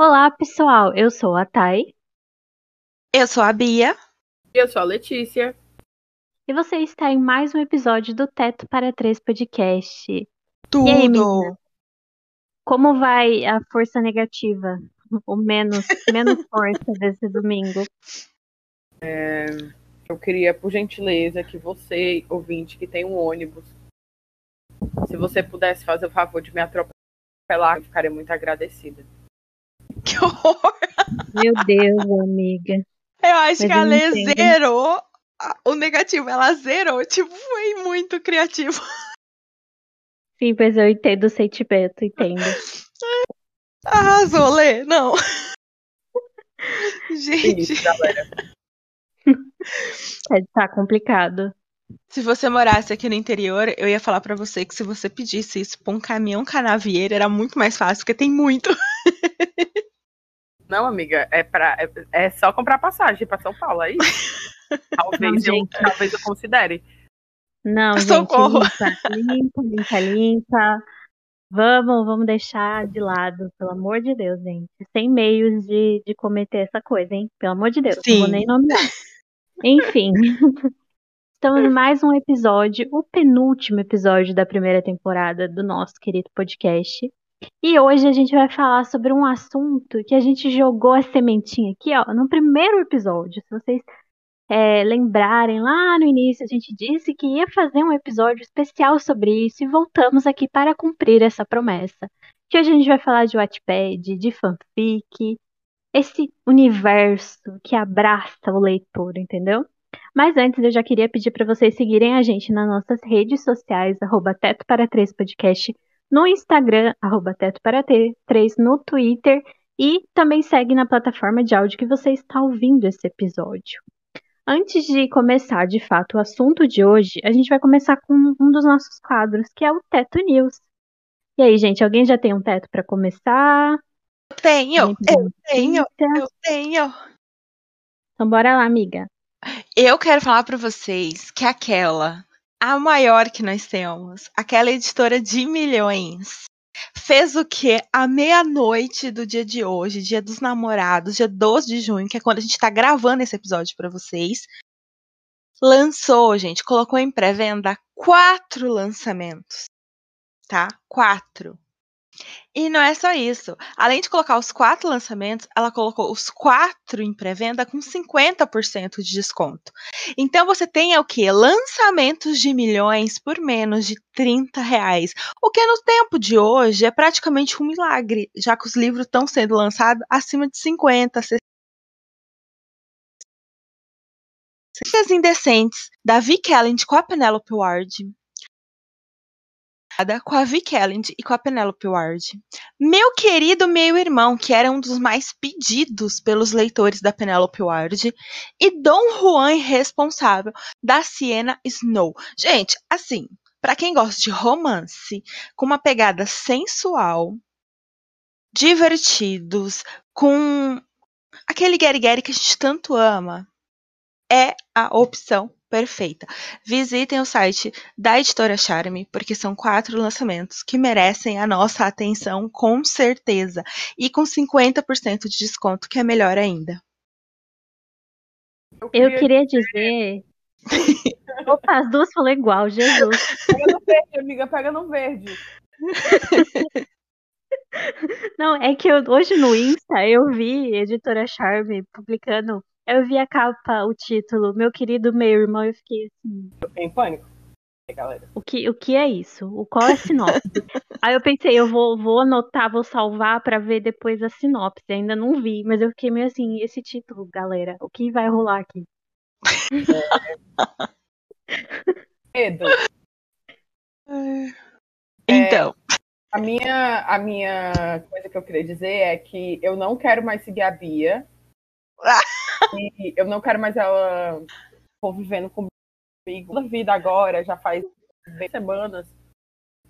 Olá, pessoal. Eu sou a Thay. Eu sou a Bia. Eu sou a Letícia. E você está em mais um episódio do Teto para Três Podcast. Tudo. E aí, menina? Como vai a força negativa? Ou menos, menos força desse domingo? É, eu queria, por gentileza, que você, ouvinte, que tem um ônibus, se você pudesse fazer o favor de me atropelar, eu ficaria muito agradecida. Que horror! Meu Deus, amiga. Eu acho Mas que a Lê zerou o negativo. Ela zerou. Tipo, foi muito criativo. Sim, pois eu entendo o sentimento, entendo. Arrasou, Lê. Não. Gente, Isso, galera. É, Tá complicado. se você morasse aqui no interior, eu ia falar pra você que se você pedisse isso pra um caminhão canavieiro, era muito mais fácil, porque tem muito. Não, amiga, é, pra, é, é só comprar passagem pra São Paulo, é isso? Talvez, Não, eu, gente. talvez eu considere. Não, gente, Socorro. limpa, limpa, limpa, limpa. Vamos, vamos deixar de lado, pelo amor de Deus, gente. Sem meios de, de cometer essa coisa, hein? Pelo amor de Deus, não vou Sim. nem nomear. Enfim, estamos em mais um episódio, o penúltimo episódio da primeira temporada do nosso querido podcast. E hoje a gente vai falar sobre um assunto que a gente jogou a sementinha aqui, ó, no primeiro episódio. Se vocês é, lembrarem, lá no início a gente disse que ia fazer um episódio especial sobre isso e voltamos aqui para cumprir essa promessa. Que hoje a gente vai falar de Wattpad, de fanfic, esse universo que abraça o leitor, entendeu? Mas antes eu já queria pedir para vocês seguirem a gente nas nossas redes sociais, arroba Teto para Podcast, no Instagram, arroba Teto para T, 3 no Twitter e também segue na plataforma de áudio que você está ouvindo esse episódio. Antes de começar de fato o assunto de hoje, a gente vai começar com um dos nossos quadros, que é o Teto News. E aí, gente, alguém já tem um teto para começar? Eu tenho, eu tenho, eu tenho. Então bora lá, amiga. Eu quero falar pra vocês que aquela, a maior que nós temos, aquela editora de milhões, fez o que à meia-noite do dia de hoje, dia dos namorados, dia 12 de junho, que é quando a gente tá gravando esse episódio pra vocês. Lançou, gente, colocou em pré-venda quatro lançamentos, tá? Quatro. E não é só isso. Além de colocar os quatro lançamentos, ela colocou os quatro em pré-venda com 50% de desconto. Então você tem o que? Lançamentos de milhões por menos de 30 reais. O que no tempo de hoje é praticamente um milagre, já que os livros estão sendo lançados acima de 50, 60. As Indecentes, da Vicky Elend com a Penelope Ward com a Vicky Elend e com a Penelope Ward. Meu querido meu irmão, que era um dos mais pedidos pelos leitores da Penelope Ward, e Dom Juan responsável da Sienna Snow. Gente, assim, pra quem gosta de romance, com uma pegada sensual, divertidos, com aquele Gary Gary que a gente tanto ama, é a opção perfeita. Visitem o site da editora Charme, porque são quatro lançamentos que merecem a nossa atenção com certeza. E com 50% de desconto, que é melhor ainda. Eu queria dizer. Opa, as duas falou igual, Jesus. Pega no verde, amiga, pega no verde. Não, é que eu- hoje no Insta eu vi Editora Charme publicando. Eu vi a capa, o título, meu querido meu irmão, eu fiquei assim, Eu fiquei em pânico. Galera. o que, o que é isso? O qual é a sinopse? Aí eu pensei, eu vou, vou anotar, vou salvar pra ver depois a sinopse. Ainda não vi, mas eu fiquei meio assim, esse título, galera, o que vai rolar aqui? Medo. Então, A minha, a minha coisa que eu queria dizer é que eu não quero mais seguir a Bia. e eu não quero mais ela convivendo comigo na vida agora, já faz semanas.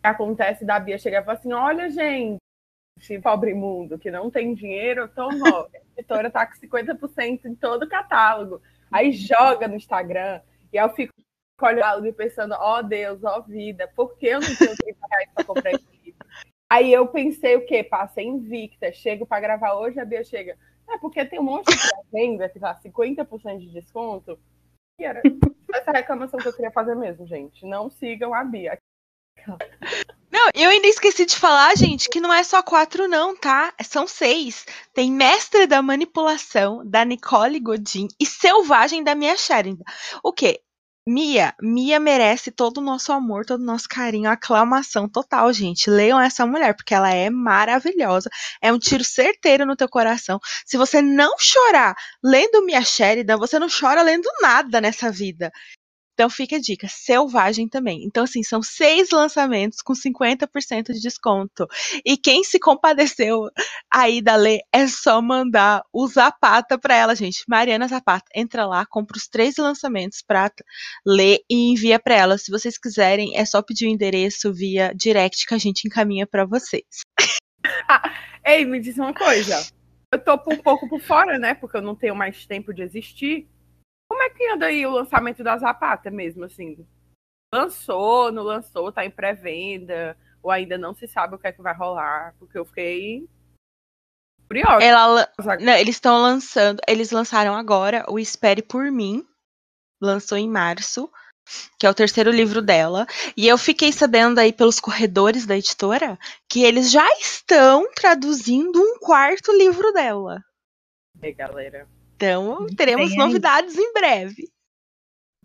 Acontece da Bia chegar e falar assim: olha, gente, pobre mundo que não tem dinheiro, toma, a editora tá com 50% em todo o catálogo. Aí joga no Instagram e eu fico olhando e pensando, ó Deus, ó vida, por que eu não tenho 30 reais pra comprar esse livro? Aí eu pensei o quê? Passei invicta, chego para gravar hoje, a Bia chega. É porque tem um monte de venda que tá 50% de desconto. E era essa reclamação que eu queria fazer mesmo, gente. Não sigam a Bia. Não, eu ainda esqueci de falar, gente, que não é só quatro, não, tá? São seis. Tem Mestre da Manipulação, da Nicole Godin e Selvagem da Mia Sheridan. O quê? Mia, Mia merece todo o nosso amor, todo o nosso carinho, aclamação total, gente. Leiam essa mulher, porque ela é maravilhosa. É um tiro certeiro no teu coração. Se você não chorar lendo Mia Sheridan, você não chora lendo nada nessa vida. Então fica a dica, Selvagem também. Então, assim, são seis lançamentos com 50% de desconto. E quem se compadeceu aí da Lê é só mandar o Zapata pra ela, gente. Mariana Zapata, entra lá, compra os três lançamentos pra ler e envia pra ela. Se vocês quiserem, é só pedir o endereço via direct que a gente encaminha para vocês. Ah, ei, me diz uma coisa. Eu tô um pouco por fora, né? Porque eu não tenho mais tempo de existir. Como é que anda aí o lançamento da Zapata mesmo, assim? Lançou, não lançou, tá em pré-venda, ou ainda não se sabe o que é que vai rolar? Porque eu fiquei curiosa. Ela, não, eles estão lançando, eles lançaram agora o Espere por Mim, lançou em março, que é o terceiro livro dela, e eu fiquei sabendo aí pelos corredores da editora que eles já estão traduzindo um quarto livro dela. E galera. Então, teremos novidades em breve.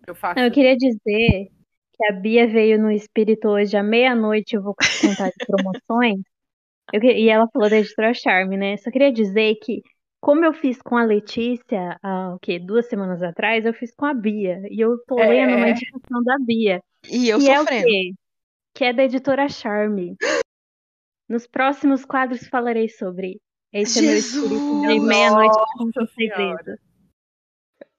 Eu, faço... eu queria dizer que a Bia veio no espírito hoje à meia-noite, eu vou contar de promoções. Eu, e ela falou da editora Charme, né? Só queria dizer que, como eu fiz com a Letícia, há, o quê? Duas semanas atrás, eu fiz com a Bia. E eu tô é... lendo uma indicação da Bia. E eu que sofrendo. É o quê? Que é da editora Charme. Nos próximos quadros falarei sobre esse Jesus, é meu espírito de meia-noite com segredo.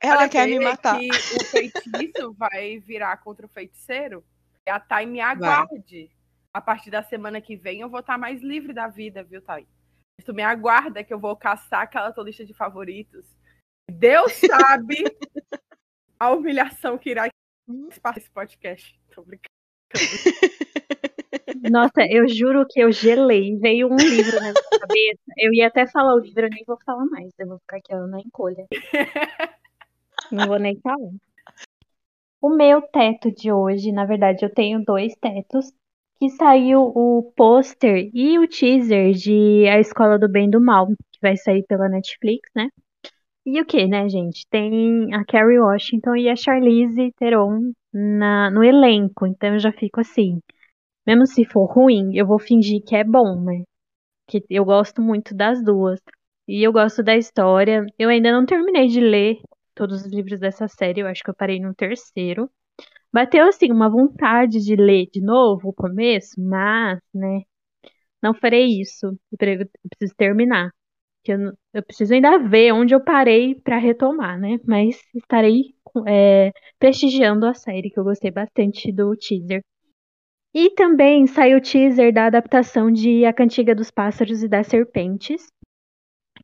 Ela quer me matar. Que o feitiço vai virar contra o feiticeiro. E a Thay me aguarde. Vai. A partir da semana que vem eu vou estar mais livre da vida, viu, Thay? Tu me aguarda que eu vou caçar aquela tua lista de favoritos. Deus sabe a humilhação que irá passar esse podcast. Tô brincando. Nossa, eu juro que eu gelei. Veio um livro na minha cabeça. Eu ia até falar o livro, eu nem vou falar mais. Eu vou ficar aqui ó, na encolha. Não vou nem falar. O meu teto de hoje, na verdade, eu tenho dois tetos. Que saiu o pôster e o teaser de A Escola do Bem e do Mal, que vai sair pela Netflix, né? E o que, né, gente? Tem a Carrie Washington e a Charlize Theron na, no elenco. Então eu já fico assim. Mesmo se for ruim, eu vou fingir que é bom, né? Que eu gosto muito das duas. E eu gosto da história. Eu ainda não terminei de ler todos os livros dessa série, eu acho que eu parei no terceiro. Bateu assim uma vontade de ler de novo o começo, mas, né, não farei isso. Eu preciso terminar. Eu, eu preciso ainda ver onde eu parei para retomar, né? Mas estarei é, prestigiando a série, que eu gostei bastante do teaser. E também saiu o teaser da adaptação de A Cantiga dos Pássaros e das Serpentes,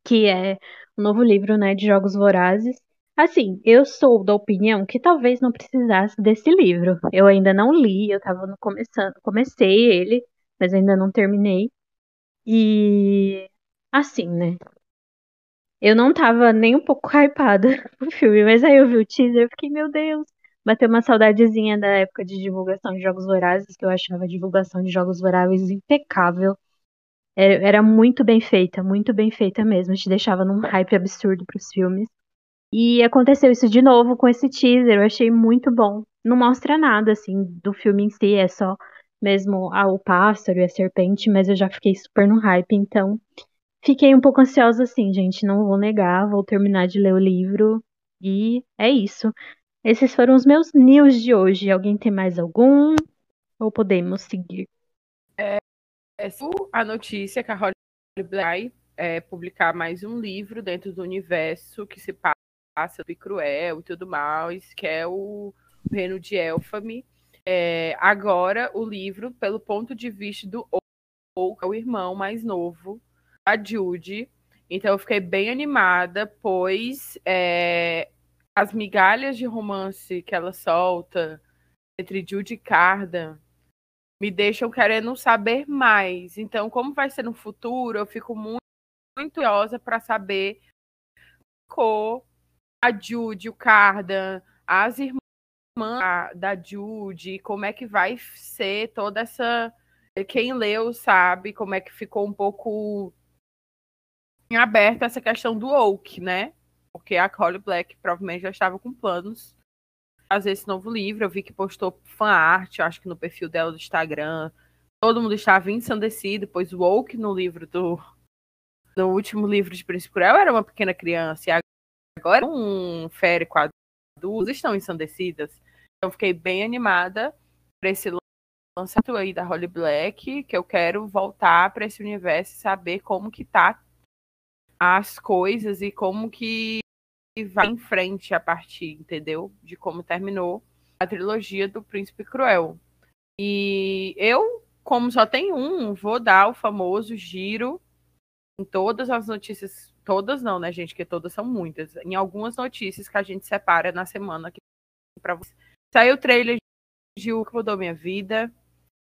que é um novo livro, né, de Jogos Vorazes. Assim, eu sou da opinião que talvez não precisasse desse livro. Eu ainda não li, eu estava começando, comecei ele, mas ainda não terminei. E assim, né? Eu não tava nem um pouco hypada pro filme, mas aí eu vi o teaser e fiquei, meu Deus, Bateu uma saudadezinha da época de divulgação de Jogos Vorazes, que eu achava a divulgação de Jogos Vorazes impecável. Era, era muito bem feita, muito bem feita mesmo. Te deixava num hype absurdo pros filmes. E aconteceu isso de novo com esse teaser, eu achei muito bom. Não mostra nada, assim, do filme em si, é só mesmo ah, o pássaro e a serpente, mas eu já fiquei super no hype, então fiquei um pouco ansiosa assim, gente, não vou negar, vou terminar de ler o livro e é isso. Esses foram os meus news de hoje. Alguém tem mais algum? Ou podemos seguir? É, a notícia que a Holly Black é, publicar mais um livro dentro do universo que se passa do Cruel e tudo mais, que é o Reino de Elfame. É, agora, o livro, pelo ponto de vista do Oak, é o irmão mais novo da Judy. Então, eu fiquei bem animada, pois é, as migalhas de romance que ela solta entre Judy e Cardan me deixam querendo saber mais. Então, como vai ser no futuro, eu fico muito, muito curiosa para saber como a Jude, o Cardan, as irmãs da Jude, como é que vai ser toda essa. Quem leu sabe como é que ficou um pouco aberta essa questão do Oak, né? Porque a Holly Black provavelmente já estava com planos fazer esse novo livro. Eu vi que postou fan art, acho que no perfil dela do Instagram. Todo mundo estava ensandecido, pois o Oak no livro do no último livro de Príncipe Cruel era uma pequena criança e agora um fere com adultos estão ensandecidas. Então fiquei bem animada para esse lançamento aí da Holly Black, que eu quero voltar para esse universo e saber como que tá as coisas e como que vai em frente a partir, entendeu? De como terminou a trilogia do Príncipe Cruel. E eu, como só tem um, vou dar o famoso giro em todas as notícias, todas não, né, gente, que todas são muitas, em algumas notícias que a gente separa na semana aqui para você. Saiu o trailer de O que mudou minha vida,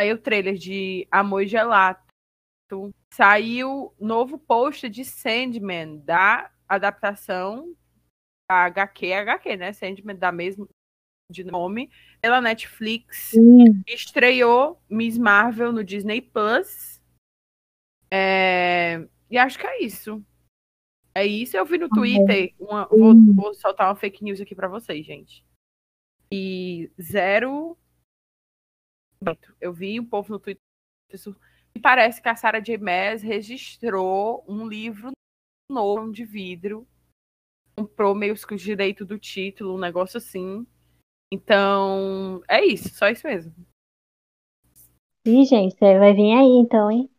saiu o trailer de Amor Gelato, saiu novo post de Sandman, da adaptação da HQ, HQ, né? Sandman, da mesma de nome, pela Netflix. Estreou Miss Marvel no Disney Plus. É... E acho que é isso. É isso. Eu vi no Twitter. Uma... Vou, vou soltar uma fake news aqui para vocês, gente. E zero. Eu vi um povo no Twitter e parece que a Sarah J. Maas registrou um livro novo de vidro. Comprou meio que o direito do título, um negócio assim. Então, é isso, só isso mesmo. Ih, gente, vai vir aí então, hein?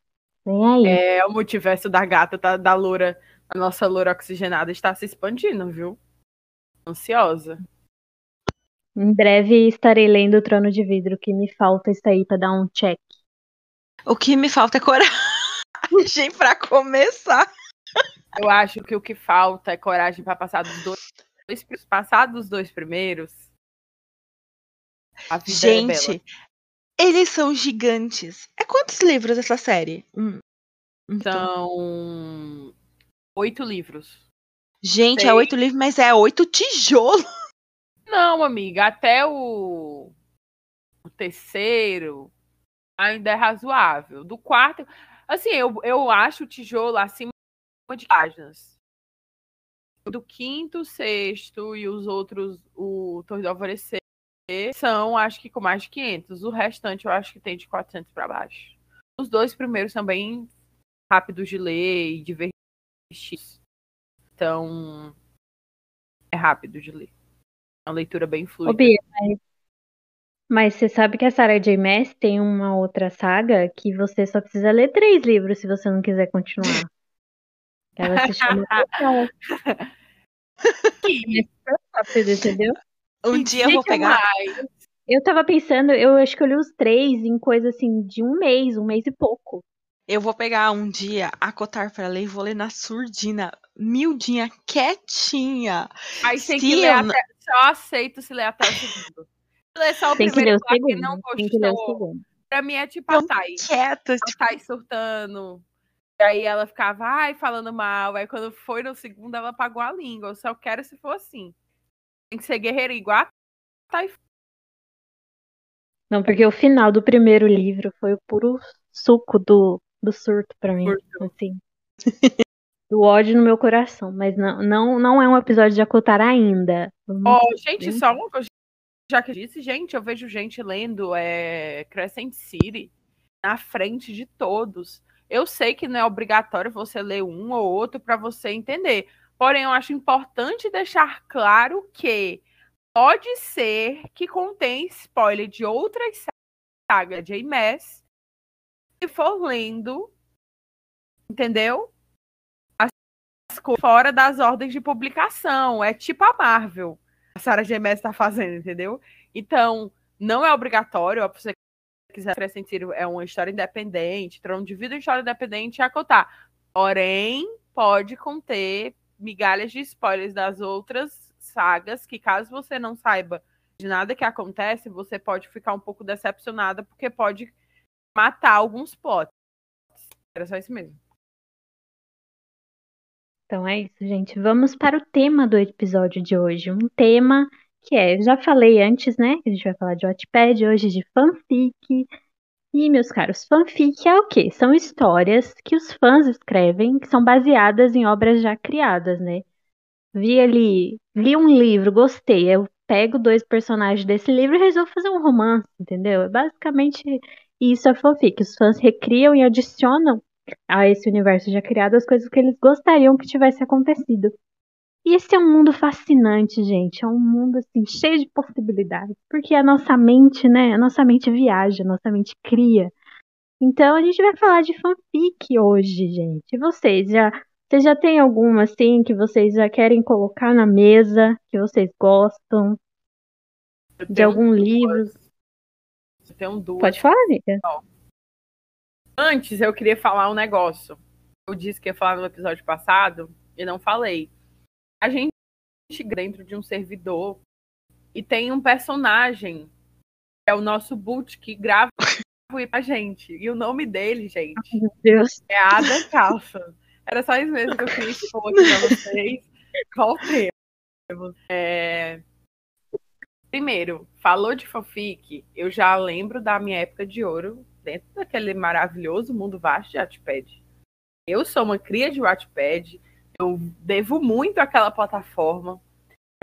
Vem aí. É, o multiverso da gata, tá, da loura, a nossa loura oxigenada está se expandindo, viu? Ansiosa. Em breve estarei lendo o Trono de Vidro, que me falta isso aí pra dar um check. O que me falta é coragem para começar. Eu acho que o que falta é coragem para passar dos dois, dois passar dos dois primeiros. É Gente, é eles são gigantes. É quantos livros essa série? Hum. Então... São oito livros. Gente, Sei. é oito livros, mas é oito tijolos. Não, amiga, até o, o terceiro ainda é razoável. Do quarto, assim, eu, eu acho o tijolo acima de páginas. Do quinto, sexto e os outros, o Torre do Alvorecer, são, acho que com mais de 500. O restante eu acho que tem de 400 para baixo. Os dois primeiros são bem rápidos de ler e divertidos. Então, é rápido de ler. É uma leitura bem fluida. Ô, Bia, mas mas você sabe que a Sarah J. Maas tem uma outra saga que você só precisa ler três livros se você não quiser continuar. Ela se chama rápido, entendeu? Um dia eu vou pegar. Eu tava pensando, eu acho que eu li os três em coisa assim de um mês, um mês e pouco. Eu vou pegar um dia, acotar para ler e vou ler na surdina, miudinha, quietinha. Aí tem que ler até, só aceito se ler até o segundo ler só o Tem primeiro que, que não gostou. Pra mim é tipo a Thay. Quieta, a tipo... Thay surtando. E aí ela ficava, ai, falando mal. Aí quando foi no segundo, ela apagou a língua. Eu só quero se for assim. Tem que ser guerreira igual a Thay. Não, porque o final do primeiro livro foi o puro suco do, do surto pra mim. Surto. Assim. do ódio no meu coração. Mas não, não, não é um episódio de acotar ainda. Ó, oh, gente, só uma coisa já que disse, gente, eu vejo gente lendo é, Crescent City na frente de todos. Eu sei que não é obrigatório você ler um ou outro para você entender. Porém, eu acho importante deixar claro que pode ser que contém spoiler de outras sagas de Mass. Se for lendo, entendeu? As fora das ordens de publicação. É tipo a Marvel a Sarah Gemes está fazendo, entendeu? Então, não é obrigatório, se você quiser acrescentar, é uma história independente, trono de vida história independente é acotar. Porém, pode conter migalhas de spoilers das outras sagas, que caso você não saiba de nada que acontece, você pode ficar um pouco decepcionada, porque pode matar alguns potes. Era só isso mesmo. Então é isso, gente. Vamos para o tema do episódio de hoje. Um tema que é, já falei antes, né? Que a gente vai falar de Wattpad hoje, de fanfic. E, meus caros, fanfic é o quê? São histórias que os fãs escrevem, que são baseadas em obras já criadas, né? Vi ali, li um livro, gostei. Eu pego dois personagens desse livro e resolvo fazer um romance, entendeu? É basicamente isso é fanfic. Os fãs recriam e adicionam a esse universo já criado as coisas que eles gostariam que tivesse acontecido. E esse é um mundo fascinante, gente. É um mundo assim cheio de possibilidades, porque a nossa mente, né? A nossa mente viaja, a nossa mente cria. Então a gente vai falar de fanfic hoje, gente. E vocês já vocês já tem alguma assim que vocês já querem colocar na mesa, que vocês gostam? De algum duas. livro? Eu tenho duas. Pode falar, amiga. Antes eu queria falar um negócio. Eu disse que ia falar no episódio passado e não falei. A gente dentro de um servidor e tem um personagem que é o nosso boot que grava pra gente. E o nome dele, gente, Meu Deus. é Ada Calça. Era só isso mesmo que eu queria expor aqui pra vocês. Voltemos. É... Primeiro, falou de fanfic, eu já lembro da minha época de ouro, dentro daquele maravilhoso mundo vasto de Wattpad. Eu sou uma cria de Wattpad, eu devo muito àquela plataforma.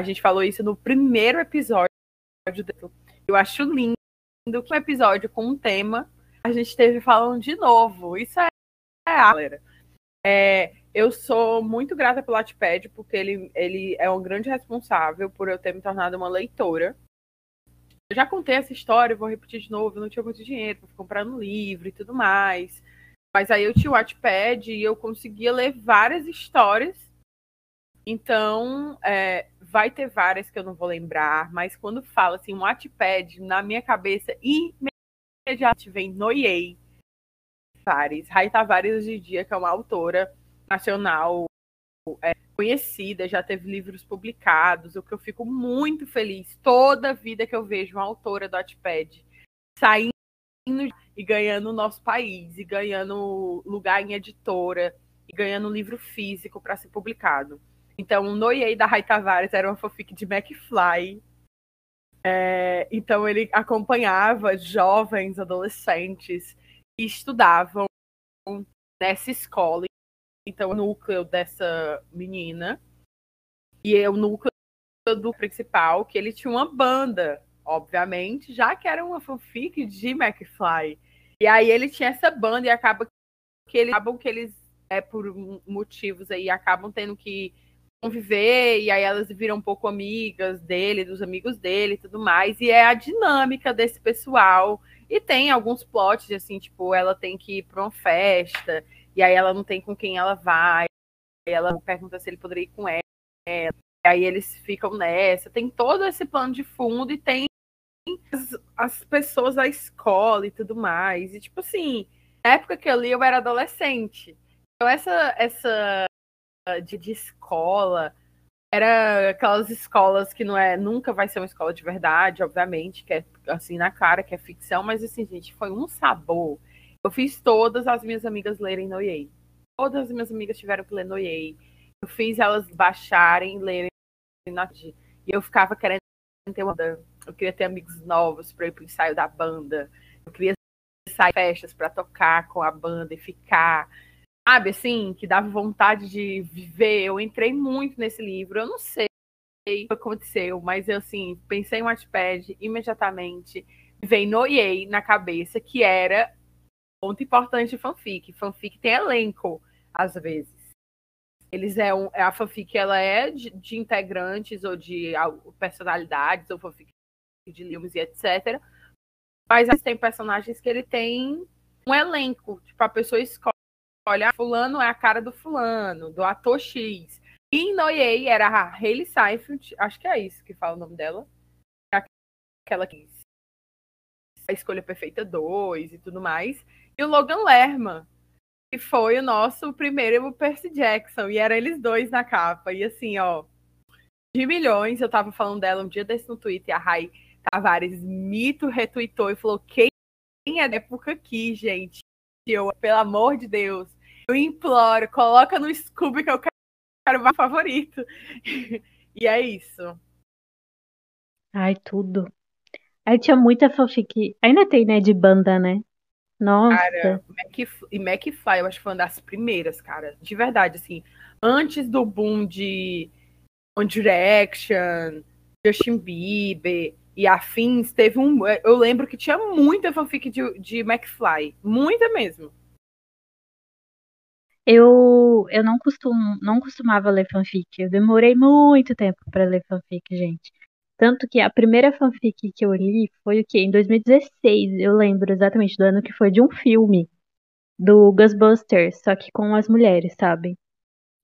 A gente falou isso no primeiro episódio. Eu acho lindo que um episódio com um tema a gente esteve falando de novo. Isso é, é galera. É, eu sou muito grata pelo Wattpad, porque ele, ele é um grande responsável por eu ter me tornado uma leitora. Eu já contei essa história, vou repetir de novo, eu não tinha muito dinheiro para comprar no livro e tudo mais. Mas aí eu tinha o Wattpad e eu conseguia ler várias histórias. Então, é, vai ter várias que eu não vou lembrar, mas quando fala assim, um Wattpad, na minha cabeça, imediatamente vem Noiei, Tavares. Rai Tavares, hoje em dia, que é uma autora nacional é, conhecida, já teve livros publicados, o que eu fico muito feliz toda vida que eu vejo uma autora do Wattpad saindo e ganhando o nosso país, e ganhando lugar em editora, e ganhando livro físico para ser publicado. Então, o Noiei da Rai Tavares era uma fanfic de McFly. É, então, ele acompanhava jovens, adolescentes estudavam nessa escola. Então, o núcleo dessa menina e é o núcleo do principal, que ele tinha uma banda, obviamente, já que era uma fanfic de McFly. E aí ele tinha essa banda e acaba que eles acabam que eles é por motivos aí acabam tendo que conviver e aí elas viram um pouco amigas dele, dos amigos dele e tudo mais. E é a dinâmica desse pessoal e tem alguns plots, assim, tipo, ela tem que ir pra uma festa, e aí ela não tem com quem ela vai, ela pergunta se ele poderia ir com ela, e aí eles ficam nessa. Tem todo esse plano de fundo e tem as, as pessoas da escola e tudo mais. E, tipo assim, na época que eu li, eu era adolescente. Então, essa, essa de, de escola era aquelas escolas que não é nunca vai ser uma escola de verdade, obviamente, que é assim na cara que é ficção, mas assim, gente, foi um sabor. Eu fiz todas as minhas amigas lerem Noyei. Todas as minhas amigas tiveram que ler Noyei. Eu fiz elas baixarem, lerem e eu ficava querendo ter uma eu queria ter amigos novos para ir pro ensaio da banda. Eu queria sair festas para tocar com a banda e ficar sabe, assim, que dava vontade de viver. Eu entrei muito nesse livro. Eu não sei o que aconteceu, mas eu, assim, pensei em Wattpad imediatamente. Veio Noiei na cabeça, que era ponto importante de fanfic. Fanfic tem elenco, às vezes. Eles é um, a fanfic ela é de, de integrantes ou de personalidades ou fanfic de livros e etc. Mas tem personagens que ele tem um elenco, tipo a pessoa escolhe olha, fulano é a cara do fulano, do ator X. E em Noyei era a Hayley Seinfeld, acho que é isso que fala o nome dela. Aquela que a Escolha Perfeita 2 e tudo mais. E o Logan Lerman, que foi o nosso primeiro Percy Jackson. E eram eles dois na capa. E assim, ó, de milhões, eu tava falando dela um dia desse no Twitter, a Rai Tavares mito retweetou e falou: quem é da época aqui, gente. Eu, pelo amor de Deus, eu imploro, coloca no Scooby que eu quero o meu favorito. e é isso. Ai, tudo. Aí tinha muita fanfic. Ainda tem, né, de banda, né? Nossa. Cara, Mac, e McFly, eu acho que foi uma das primeiras, cara. De verdade, assim. Antes do boom de One Direction, Justin Bieber e afins, teve um. Eu lembro que tinha muita fanfic de, de McFly. Muita mesmo. Eu, eu não, costumo, não costumava ler fanfic. Eu demorei muito tempo para ler fanfic, gente. Tanto que a primeira fanfic que eu li foi o quê? Em 2016. Eu lembro exatamente do ano que foi de um filme do Ghostbusters, só que com as mulheres, sabe?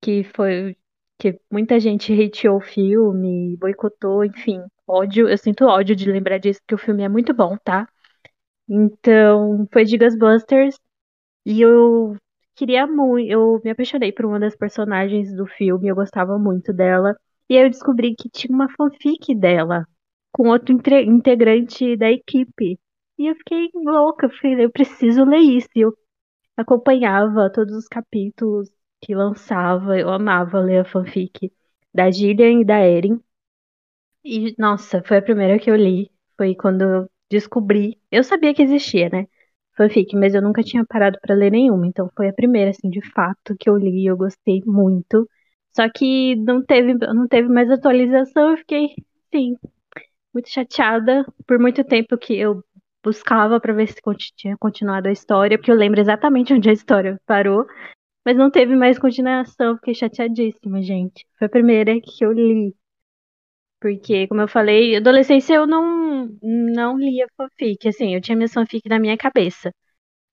Que foi que muita gente hateou o filme, boicotou, enfim. Ódio, eu sinto ódio de lembrar disso, porque o filme é muito bom, tá? Então, foi de Ghostbusters e eu queria muito, eu me apaixonei por uma das personagens do filme, eu gostava muito dela. E aí eu descobri que tinha uma fanfic dela com outro integrante da equipe. E eu fiquei louca, eu falei, eu preciso ler isso. E eu acompanhava todos os capítulos que lançava, eu amava ler a fanfic da Gillian e da Erin. E, nossa, foi a primeira que eu li. Foi quando eu descobri. Eu sabia que existia, né? Fanfic, mas eu nunca tinha parado para ler nenhuma. Então foi a primeira, assim, de fato, que eu li e eu gostei muito. Só que não teve, não teve mais atualização. Eu fiquei, sim, muito chateada. Por muito tempo que eu buscava para ver se tinha continuado a história, porque eu lembro exatamente onde a história parou. Mas não teve mais continuação, fiquei chateadíssima, gente. Foi a primeira que eu li. Porque, como eu falei, adolescência eu não, não lia fanfic. Assim, eu tinha minha fanfic na minha cabeça.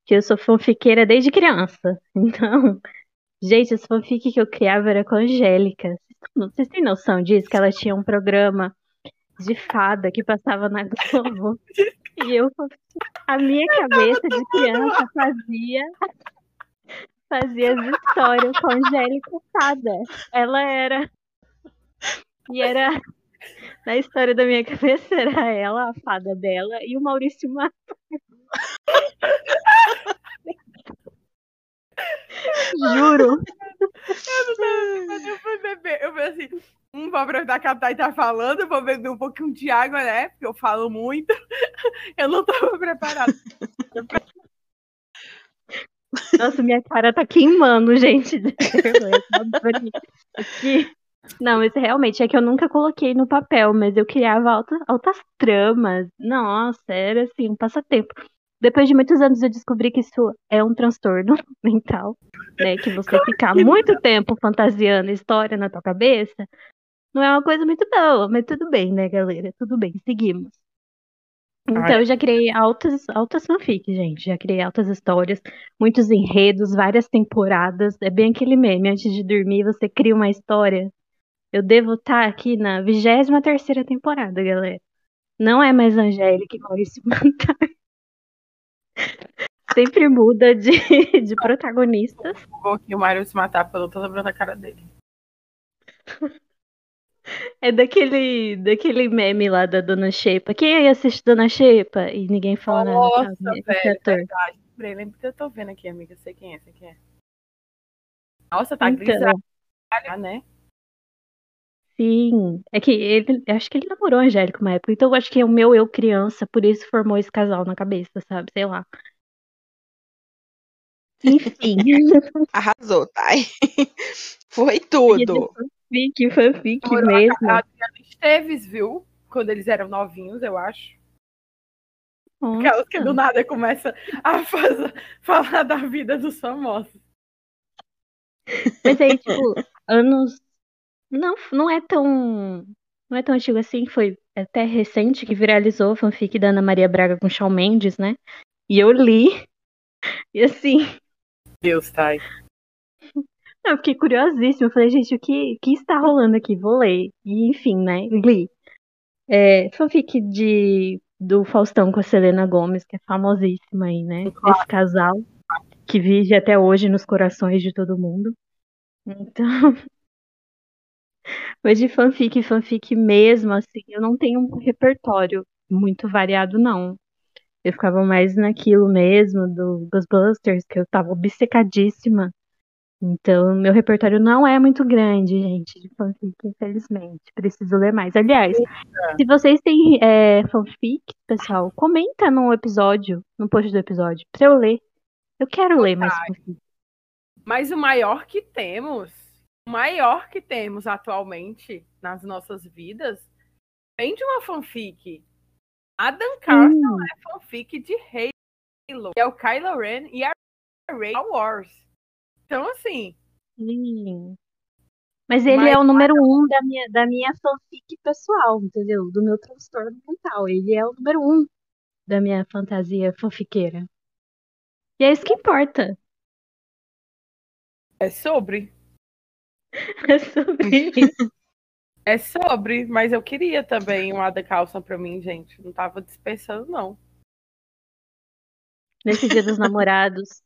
Que eu sou fanfiqueira desde criança. Então, gente, as fanfic que eu criava era com a Angélica. Vocês têm noção disso? Que ela tinha um programa de fada que passava na Globo. E eu, a minha cabeça de criança fazia fazia as histórias com a Angélica Fada. Ela era. E era. Na história da minha cabeça era ela, a fada dela, e o Maurício Matos. Juro. Eu fui beber. Eu falei assim. Hum, vou aproveitar que a Thay tá falando, vou beber um pouquinho de água, né? Porque eu falo muito. Eu não tava preparada. Nossa, minha cara tá queimando, gente. Aqui. Não, mas realmente é que eu nunca coloquei no papel, mas eu criava altas, altas tramas. Nossa, era assim, um passatempo. Depois de muitos anos eu descobri que isso é um transtorno mental, né? Que você ficar muito tempo fantasiando história na tua cabeça não é uma coisa muito boa, mas tudo bem, né, galera? Tudo bem, seguimos. Então, Ai. eu já criei altas, altas fanfics, gente. Já criei altas histórias, muitos enredos, várias temporadas. É bem aquele meme. Antes de dormir, você cria uma história. Eu devo estar aqui na 23 terceira temporada, galera. Não é mais Angélica e Maurício Mantar. Sempre muda de, de protagonistas. Vou que o Mário se matar, porque eu tô lembrando a cara dele. É daquele, daquele meme lá da Dona Xepa. Quem aí assiste Dona Xepa? E ninguém fala Nossa, nada. Nossa, velho, verdade. Lembra que eu tô vendo aqui, amiga. Sei quem é, sei quem é. Nossa, tá então, grisalha, né? Sim. É que ele, acho que ele namorou a Angélica uma época. Então eu acho que é o meu eu criança, por isso formou esse casal na cabeça, sabe? Sei lá. Enfim. Arrasou, Thay. Foi tudo fanfic, fanfic Foram mesmo. A Esteves, viu? Quando eles eram novinhos, eu acho. Nossa. Aquelas que do nada começa a fazer, falar da vida dos famosos. Mas aí, tipo, anos. Não, não é tão. Não é tão antigo assim, foi até recente que viralizou a fanfic da Ana Maria Braga com Shawn Mendes, né? E eu li. E assim. Deus, Thay. Eu fiquei curiosíssima. Eu falei, gente, o que, que está rolando aqui? Vou ler. E, enfim, né? Li. É, fanfic de, do Faustão com a Selena Gomes, que é famosíssima aí, né? Claro. Esse casal que vive até hoje nos corações de todo mundo. Então. Mas de fanfic, fanfic mesmo, assim, eu não tenho um repertório muito variado, não. Eu ficava mais naquilo mesmo, do Ghostbusters, que eu tava obcecadíssima. Então, meu repertório não é muito grande, gente, de fanfic, infelizmente. Preciso ler mais. Aliás, se vocês têm é, fanfic, pessoal, comenta no episódio, no post do episódio, pra eu ler. Eu quero ler mais fanfic. Mas o maior que temos, o maior que temos atualmente nas nossas vidas, vem de uma fanfic. Adam Carson hum. é fanfic de Halo, que é o Kylo Ren e a Rey Wars. Então, assim. Sim. Mas ele Mas, é o número um da minha, da minha fanfic pessoal, entendeu? Do meu transtorno mental. Ele é o número um da minha fantasia fanfiqueira. E é isso que importa. É sobre. É sobre isso. É sobre, mas eu queria também um Ada Calça pra mim, gente. Não tava dispensando, não. Nesse dia dos namorados,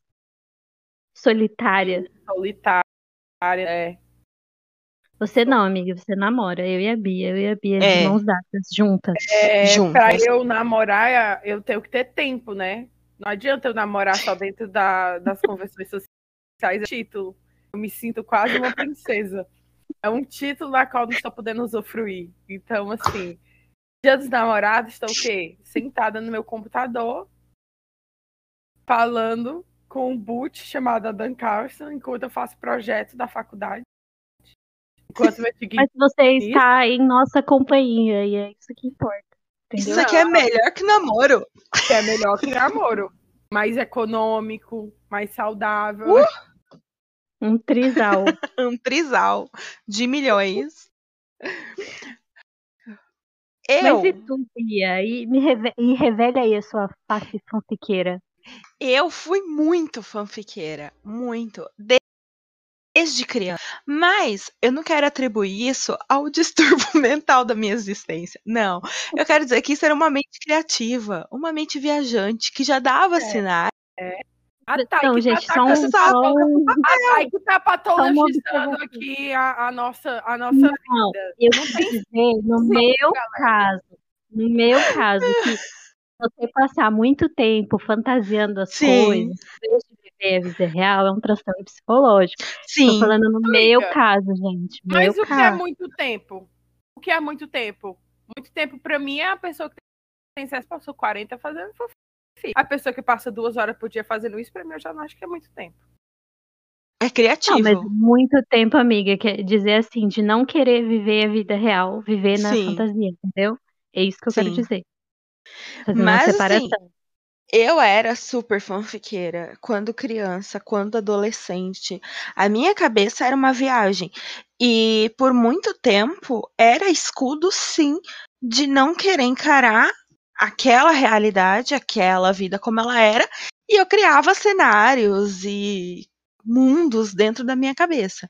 Solitária. Solitária, é. Você não, amiga, você namora. Eu e a Bia, eu e a Bia é. de mãos dadas, juntas. É, juntas. Pra eu namorar, eu tenho que ter tempo, né? Não adianta eu namorar só dentro da, das convenções sociais. É título. Eu me sinto quase uma princesa. É um título na qual não estou podendo usufruir. Então, assim, dia dos namorados, estou o quê? Sentada no meu computador, falando com um boot chamado Dan Carson, enquanto eu faço projeto da faculdade. Enquanto Mas você está em nossa companhia e é isso que importa. Entendeu? Isso aqui é melhor que namoro. É melhor que namoro. Mais econômico, mais saudável. Uh! Um trisal. um trisal de milhões. Eu... Mas e tu, Bia? E me reve... e revele aí a sua face fanfiqueira. Eu fui muito fanfiqueira, muito. Desde criança. Mas eu não quero atribuir isso ao distúrbio mental da minha existência. Não. Eu quero dizer que isso era uma mente criativa, uma mente viajante, que já dava é, sinais. É. Ah, tá, então, gente, tá, só um... Só um... Aí que tá patologizando aqui a, a, nossa, a nossa não, vida. Eu vou dizer, no meu caso, no meu caso, que você passar muito tempo fantasiando as Sim. coisas, viver a vida real, é um transtorno psicológico. Sim. Tô falando no Amiga. meu caso, gente. Mas o caso. que é muito tempo? O que é muito tempo? Muito tempo para mim é a pessoa que tem acesso passou 40 fazendo A pessoa que passa duas horas por dia fazendo isso, pra mim, eu já não acho que é muito tempo. É criativo. Não, mas muito tempo, amiga, quer dizer assim, de não querer viver a vida real, viver na Sim. fantasia, entendeu? É isso que eu Sim. quero dizer. Fazer Mas, uma separação. Assim, eu era super fanfiqueira quando criança, quando adolescente. A minha cabeça era uma viagem. E por muito tempo era escudo, sim, de não querer encarar aquela realidade, aquela vida como ela era. E eu criava cenários e mundos dentro da minha cabeça.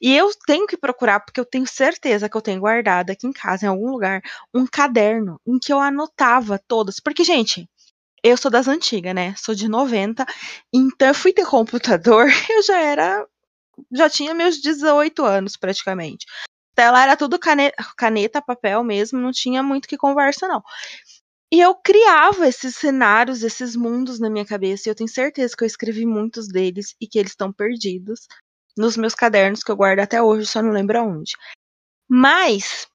E eu tenho que procurar, porque eu tenho certeza que eu tenho guardado aqui em casa, em algum lugar, um caderno em que eu anotava todas. Porque, gente, eu sou das antigas, né? Sou de 90. Então, eu fui ter computador, eu já era. Já tinha meus 18 anos, praticamente. Então, ela era tudo caneta, caneta, papel mesmo, não tinha muito que conversa, não. E eu criava esses cenários, esses mundos na minha cabeça, e eu tenho certeza que eu escrevi muitos deles e que eles estão perdidos nos meus cadernos que eu guardo até hoje, só não lembro aonde. Mas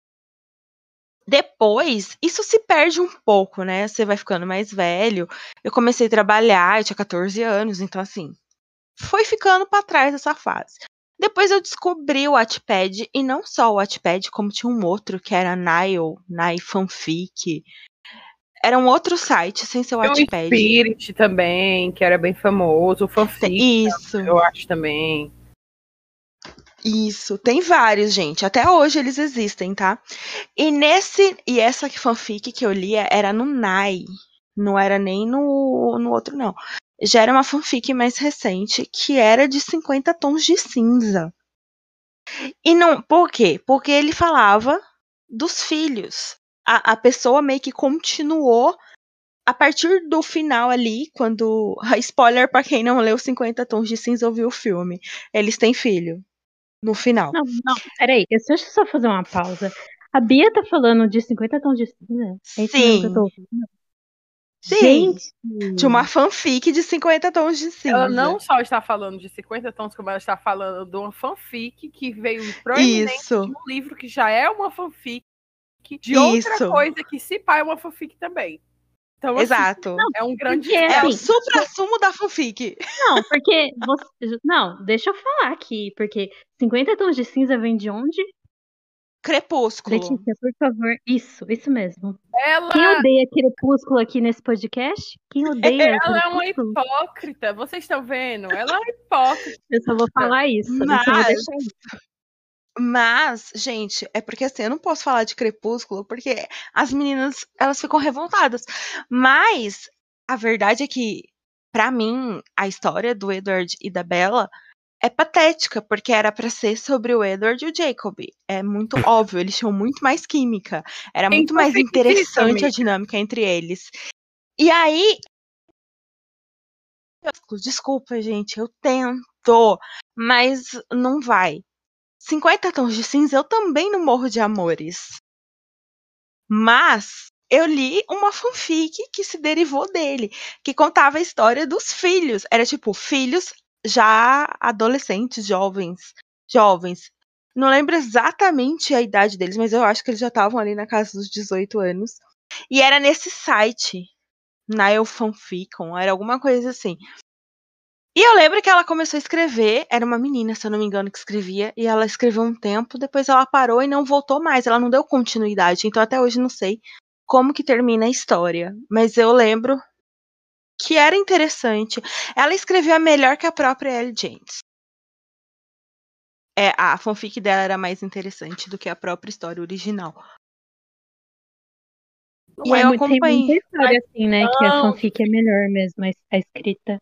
depois, isso se perde um pouco, né? Você vai ficando mais velho. Eu comecei a trabalhar, eu tinha 14 anos, então assim, foi ficando para trás essa fase. Depois eu descobri o Wattpad, e não só o Wattpad, como tinha um outro que era Nile, Nile Fanfic, era um outro site, sem ser o Wattpad. O Spirit também, que era bem famoso. O Fanfic, Isso. eu acho também. Isso, tem vários, gente. Até hoje eles existem, tá? E nesse. E essa fanfic que eu lia era no Nai. Não era nem no, no outro, não. Já era uma fanfic mais recente, que era de 50 tons de cinza. E não. Por quê? Porque ele falava dos filhos a, a pessoa meio que continuou a partir do final ali, quando. Spoiler para quem não leu 50 Tons de Cinza ou viu o filme. Eles têm filho. No final. Não, não, peraí. Deixa eu só fazer uma pausa. A Bia tá falando de 50 Tons de Cinza? É Sim. Sim, Gente. de uma fanfic de 50 tons de cinza. Ela não só está falando de 50 tons, como ela está falando de uma fanfic que veio proeminente Isso. de um livro que já é uma fanfic de outra Isso. coisa que se pá é uma fanfic também. Então, assim, Exato. Assim, é um grande. Porque, é assim, o supra-sumo da fanfic. Não, porque. Você... Não, deixa eu falar aqui, porque 50 tons de cinza vem de onde? Crepúsculo. Letícia, por favor. Isso, isso mesmo. Ela... Quem odeia Crepúsculo aqui nesse podcast? Quem odeia Ela é uma hipócrita. Vocês estão vendo? Ela é uma hipócrita. Eu só vou falar isso. Mas... Mas, gente, é porque assim, eu não posso falar de Crepúsculo, porque as meninas, elas ficam revoltadas. Mas a verdade é que, para mim, a história do Edward e da Bella é patética, porque era para ser sobre o Edward e o Jacob. É muito óbvio, eles tinham muito mais química. Era muito mais interessante a dinâmica entre eles. E aí. Desculpa, gente, eu tento, mas não vai. 50 tons de cinza eu também não morro de amores. Mas eu li uma fanfic que se derivou dele, que contava a história dos filhos. Era tipo, filhos já adolescentes, jovens, jovens. Não lembro exatamente a idade deles, mas eu acho que eles já estavam ali na casa dos 18 anos. E era nesse site, na Eufanficon, era alguma coisa assim. E eu lembro que ela começou a escrever, era uma menina, se eu não me engano, que escrevia, e ela escreveu um tempo, depois ela parou e não voltou mais, ela não deu continuidade, então até hoje não sei como que termina a história. Mas eu lembro que era interessante. Ela escrevia melhor que a própria Ellie James. É, a fanfic dela era mais interessante do que a própria história original. E é, eu acompanhei. Tem muita história assim, né? Que a fanfic é melhor mesmo, a escrita.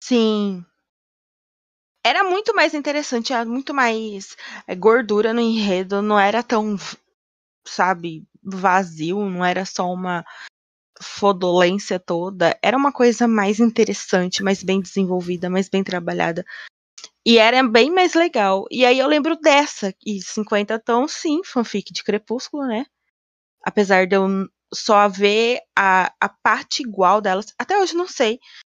Sim. Era muito mais interessante, era muito mais é, gordura no enredo, não era tão, sabe, vazio, não era só uma fodolência toda, era uma coisa mais interessante, mais bem desenvolvida, mais bem trabalhada. E era bem mais legal. E aí eu lembro dessa, e 50 tons, sim, fanfic de Crepúsculo, né? Apesar de eu só ver a, a parte igual delas, até hoje não sei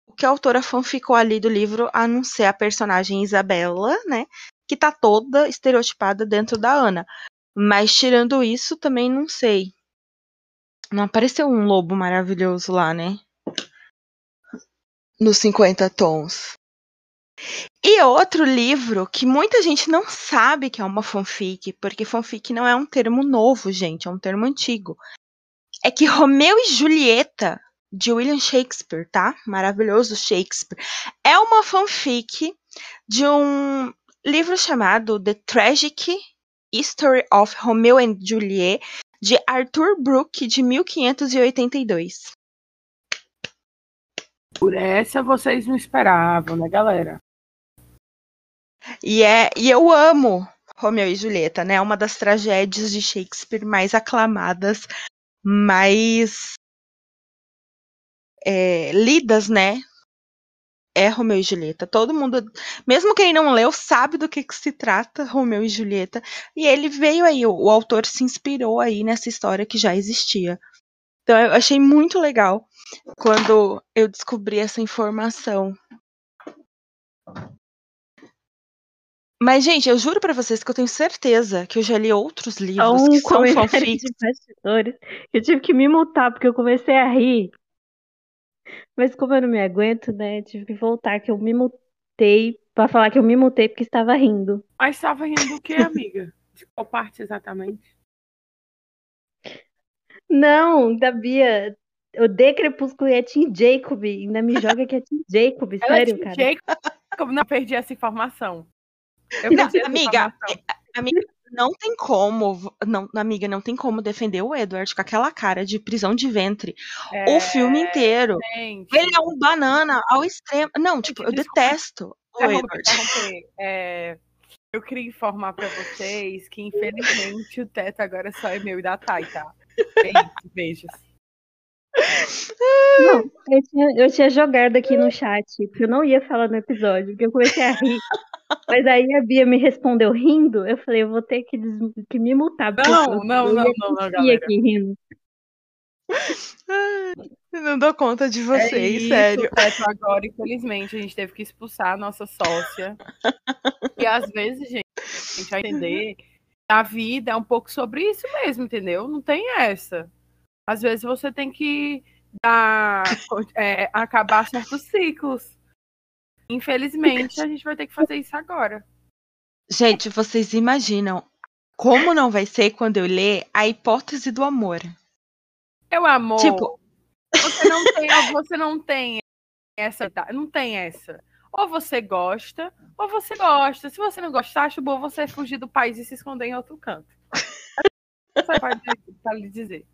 o que a autora fanficou ali do livro, a não ser a personagem Isabela, né? Que tá toda estereotipada dentro da Ana. Mas tirando isso, também não sei. Não apareceu um lobo maravilhoso lá, né? Nos 50 tons. E outro livro que muita gente não sabe que é uma fanfic, porque fanfic não é um termo novo, gente, é um termo antigo. É que Romeu e Julieta, de William Shakespeare, tá? Maravilhoso Shakespeare. É uma fanfic de um livro chamado The Tragic History of Romeo and Juliet, de Arthur Brooke, de 1582. Por essa vocês não esperavam, né, galera? E, é, e eu amo Romeu e Julieta, né? Uma das tragédias de Shakespeare mais aclamadas, mais é, lidas, né? é Romeu e Julieta. Todo mundo, mesmo quem não leu, sabe do que, que se trata Romeu e Julieta. E ele veio aí, o, o, autor se inspirou aí nessa história que já existia. Então eu achei muito legal quando eu descobri essa informação. Mas, gente, eu juro para vocês que eu tenho certeza que eu já li outros livros um que são fanfics. Eu tive que me multar porque eu comecei a rir mas como eu não me aguento, né? Tive que voltar, que eu me mutei para falar que eu me mutei porque estava rindo. Mas estava rindo do que, amiga? De qual parte exatamente? Não, da Bia. Eu dei Crepúsculo e é Tim Jacob. Ainda me joga que é Tim Jacob, Ela é sério, é cara. Jacob, não perdi essa informação. Eu não, essa amiga, informação. amiga, não tem como, não, amiga, não tem como defender o Edward com aquela cara de prisão de ventre é, o filme inteiro. Gente. Ele é um banana ao extremo. Não, tipo, eu Desculpa. detesto o Edward. É, eu queria informar para vocês que, infelizmente, o teto agora só é meu e da Thay, tá? beijos. Não, eu tinha, eu tinha jogado aqui no chat, porque eu não ia falar no episódio, porque eu comecei a rir. Mas aí a Bia me respondeu rindo, eu falei, eu vou ter que, que me multar. Não, não, não, não, não, galera. Aqui rindo. Não dou conta de vocês, é isso, sério. Teto, agora, infelizmente, a gente teve que expulsar a nossa sócia. e às vezes, gente, a gente vai entender a vida é um pouco sobre isso mesmo, entendeu? Não tem essa. Às vezes você tem que dar, é, acabar certos ciclos. Infelizmente, a gente vai ter que fazer isso agora. Gente, vocês imaginam como não vai ser quando eu ler a hipótese do amor? Eu amor. Tipo, você não tem, você não tem essa, não tem essa. Ou você gosta, ou você gosta. Se você não gostar, acho bom você fugir do país e se esconder em outro canto. Só para lhe dizer.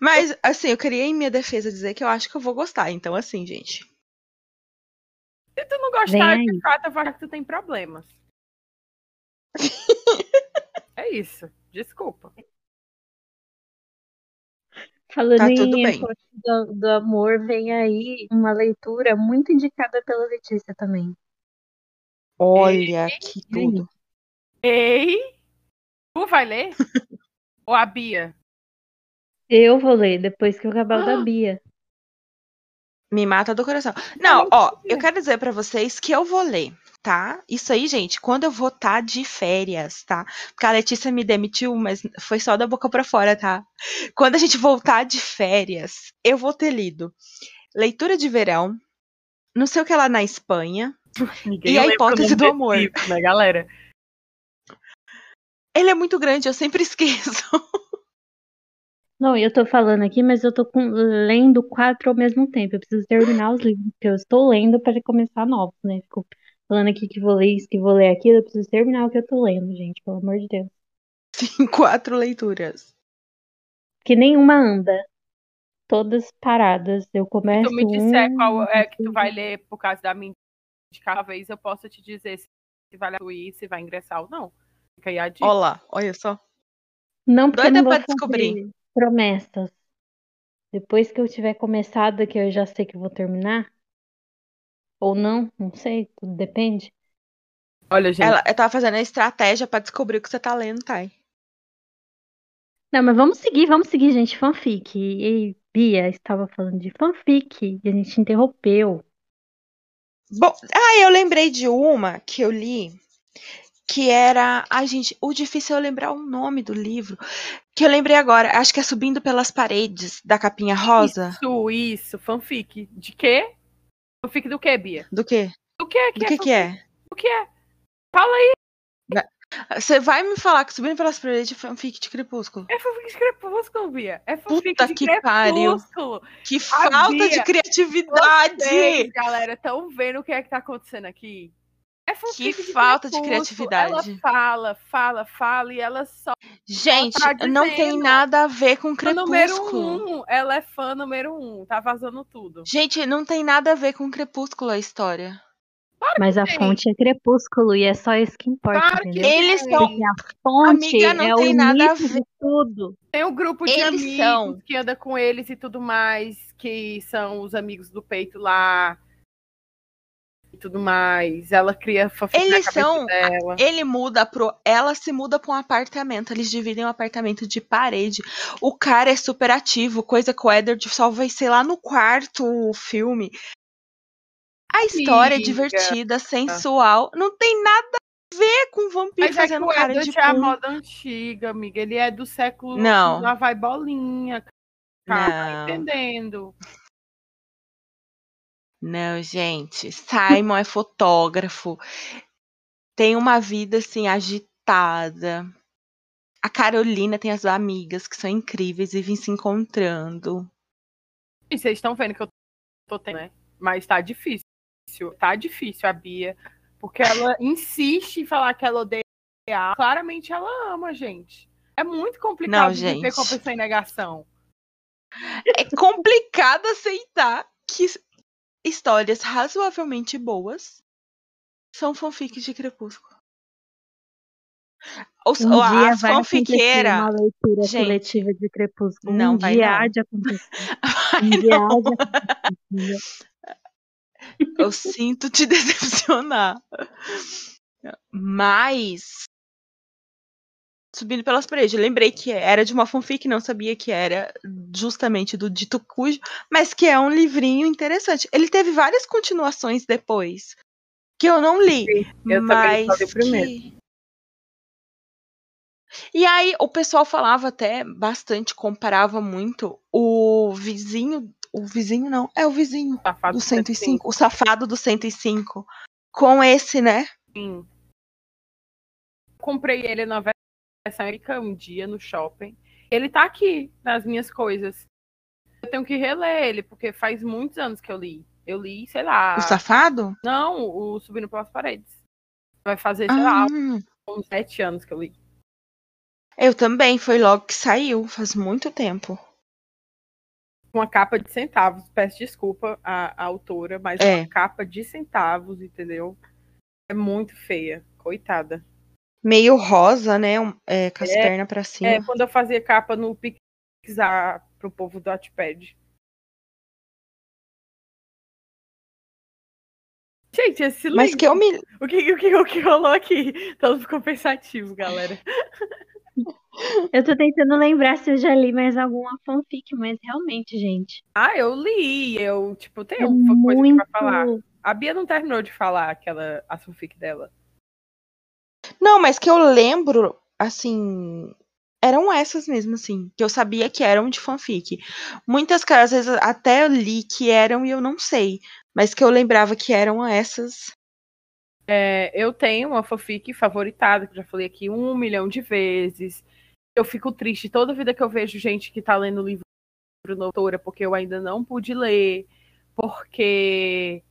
Mas, assim, eu queria em minha defesa dizer que eu acho que eu vou gostar. Então, assim, gente. Se tu não gostar de fato, eu achar que tu tem problemas. é isso. Desculpa. Falando Tá em tudo bem. do, do amor, vem aí uma leitura muito indicada pela Letícia também. Olha que tudo. Ei! Tu vai ler? Ou a Bia? Eu vou ler depois que eu acabar o da Bia. Me mata do coração. Não, ó, eu quero dizer pra vocês que eu vou ler, tá? Isso aí, gente, quando eu vou estar de férias, tá? Porque a Letícia me demitiu, mas foi só da boca pra fora, tá? Quando a gente voltar de férias, eu vou ter lido Leitura de Verão, não sei o que lá na Espanha, Ninguém e a hipótese do amor. livro, né, galera? Ele é muito grande, eu sempre esqueço. Não, eu tô falando aqui, mas eu tô com- lendo quatro ao mesmo tempo. Eu preciso terminar os livros que eu estou lendo para começar novos, né? Fico falando aqui que vou ler isso, que vou ler aquilo. Eu preciso terminar o que eu tô lendo, gente, pelo amor de Deus. Sim, quatro leituras. Que nenhuma anda. Todas paradas. Eu Se começo tu me disser um, qual é que tu vai ler por causa da minha de cada vez, eu posso te dizer se vai ler se vai ingressar ou não. Fica aí a dica. Olha lá, olha só. Não, porque Doida não vou pra descobrir. Promessas. Depois que eu tiver começado, que eu já sei que vou terminar. Ou não, não sei, tudo depende. Olha, gente. Ela, eu tava fazendo a estratégia pra descobrir o que você tá lendo, Thay. Não, mas vamos seguir, vamos seguir, gente. Fanfic. E Bia estava falando de fanfic e a gente interrompeu. Bom, ah, eu lembrei de uma que eu li, que era. Ai, gente, o difícil é eu lembrar o nome do livro. Que eu lembrei agora, acho que é Subindo pelas Paredes, da capinha rosa. Isso, isso, fanfic. De quê? Fanfic do quê, Bia? Do quê? Do que Do que que é? O que é? Fala aí. Você vai me falar que Subindo pelas Paredes é fanfic de Crepúsculo? É fanfic de crepúsculo, Bia. É fanfic Puta de que pariu. crepúsculo. Que falta de Bia, criatividade! Vocês, galera, estão vendo o que é que tá acontecendo aqui? É fanfic Que de falta de crepúsculo. criatividade. Ela fala, fala, fala e ela só Gente, tá não tem nada a ver com fã número Crepúsculo. um. Ela é fã número um. Tá vazando tudo. Gente, não tem nada a ver com Crepúsculo a história. Mas a tem. fonte é crepúsculo e é só isso que importa, Claro que entendeu? Eles são. A fonte Amiga, não é o tem nada a início de tudo. Tem um grupo de Eles amigos são. que anda com eles e tudo mais, que são os amigos do peito lá. E tudo mais. Ela cria Eles são- dela. Ele muda pro. Ela se muda pra um apartamento. Eles dividem um apartamento de parede. O cara é super ativo, coisa que o Edward só vai ser lá no quarto filme. A história é divertida, sensual. Não tem nada a ver com vampiro Mas é fazendo o cara Edward de é a moda antiga, amiga. Ele é do século. Não. Lá vai bolinha. Tá entendendo? Não, gente. Simon é fotógrafo. Tem uma vida assim agitada. A Carolina tem as amigas que são incríveis e vêm se encontrando. E vocês estão vendo que eu tô tendo, né? Mas tá difícil. Tá difícil a Bia. Porque ela insiste em falar que ela odeia. Claramente ela ama, gente. É muito complicado Não, viver gente. com a pessoa em negação. É complicado aceitar que histórias razoavelmente boas são fanfics de Crepúsculo. Os, Um dia as vai acontecer fanfiqueira. uma leitura Gente, coletiva de Crepúsculo. não um vai dia não. de acontecer. Um dia não. há de acontecer. Eu sinto te decepcionar. Mas Subindo pelas paredes. Eu lembrei que era de uma fanfic, não sabia que era justamente do Dito Cujo, mas que é um livrinho interessante. Ele teve várias continuações depois, que eu não li. Eu mas também só li o primeiro. que- E aí o pessoal falava até bastante, comparava muito o vizinho, o vizinho não, é o vizinho Safado do 105, o safado do 105, com esse, né? Sim. Comprei ele na versão americana um dia no shopping. Ele tá aqui nas minhas coisas. Eu tenho que reler ele, porque faz muitos anos que eu li. Eu li, sei lá. O safado? Não, o Subindo pelas Paredes. Vai fazer, sei lá, Ah, uns sete anos que eu li. eu também, foi logo que saiu, faz muito tempo. Uma capa de centavos. Peço desculpa à, à autora, mas É. uma capa de centavos, entendeu? É muito feia. Coitada. Meio rosa, né? É, com as É, pernas pra cima. É, quando eu fazia capa no Pixar pro povo do Wattpad. Gente, esse Mas livro- que eu me. o, que, o, que, o que rolou aqui? Todos ficou pensativo, galera. Eu tô tentando lembrar se eu já li mais alguma fanfic, mas realmente, gente. Ah, eu li, eu, tipo, tenho É uma coisa aqui muito. pra falar. A Bia não terminou de falar aquela, a fanfic dela. Não, mas que eu lembro, assim. Eram essas mesmo, assim. Que eu sabia que eram de fanfic. Muitas que às vezes até li que eram e eu não sei. Mas que eu lembrava que eram essas. É, eu tenho uma fanfic favoritada, que já falei aqui um milhão de vezes. Eu fico triste toda vida que eu vejo gente que tá lendo livro na autora, porque eu ainda não pude ler, porque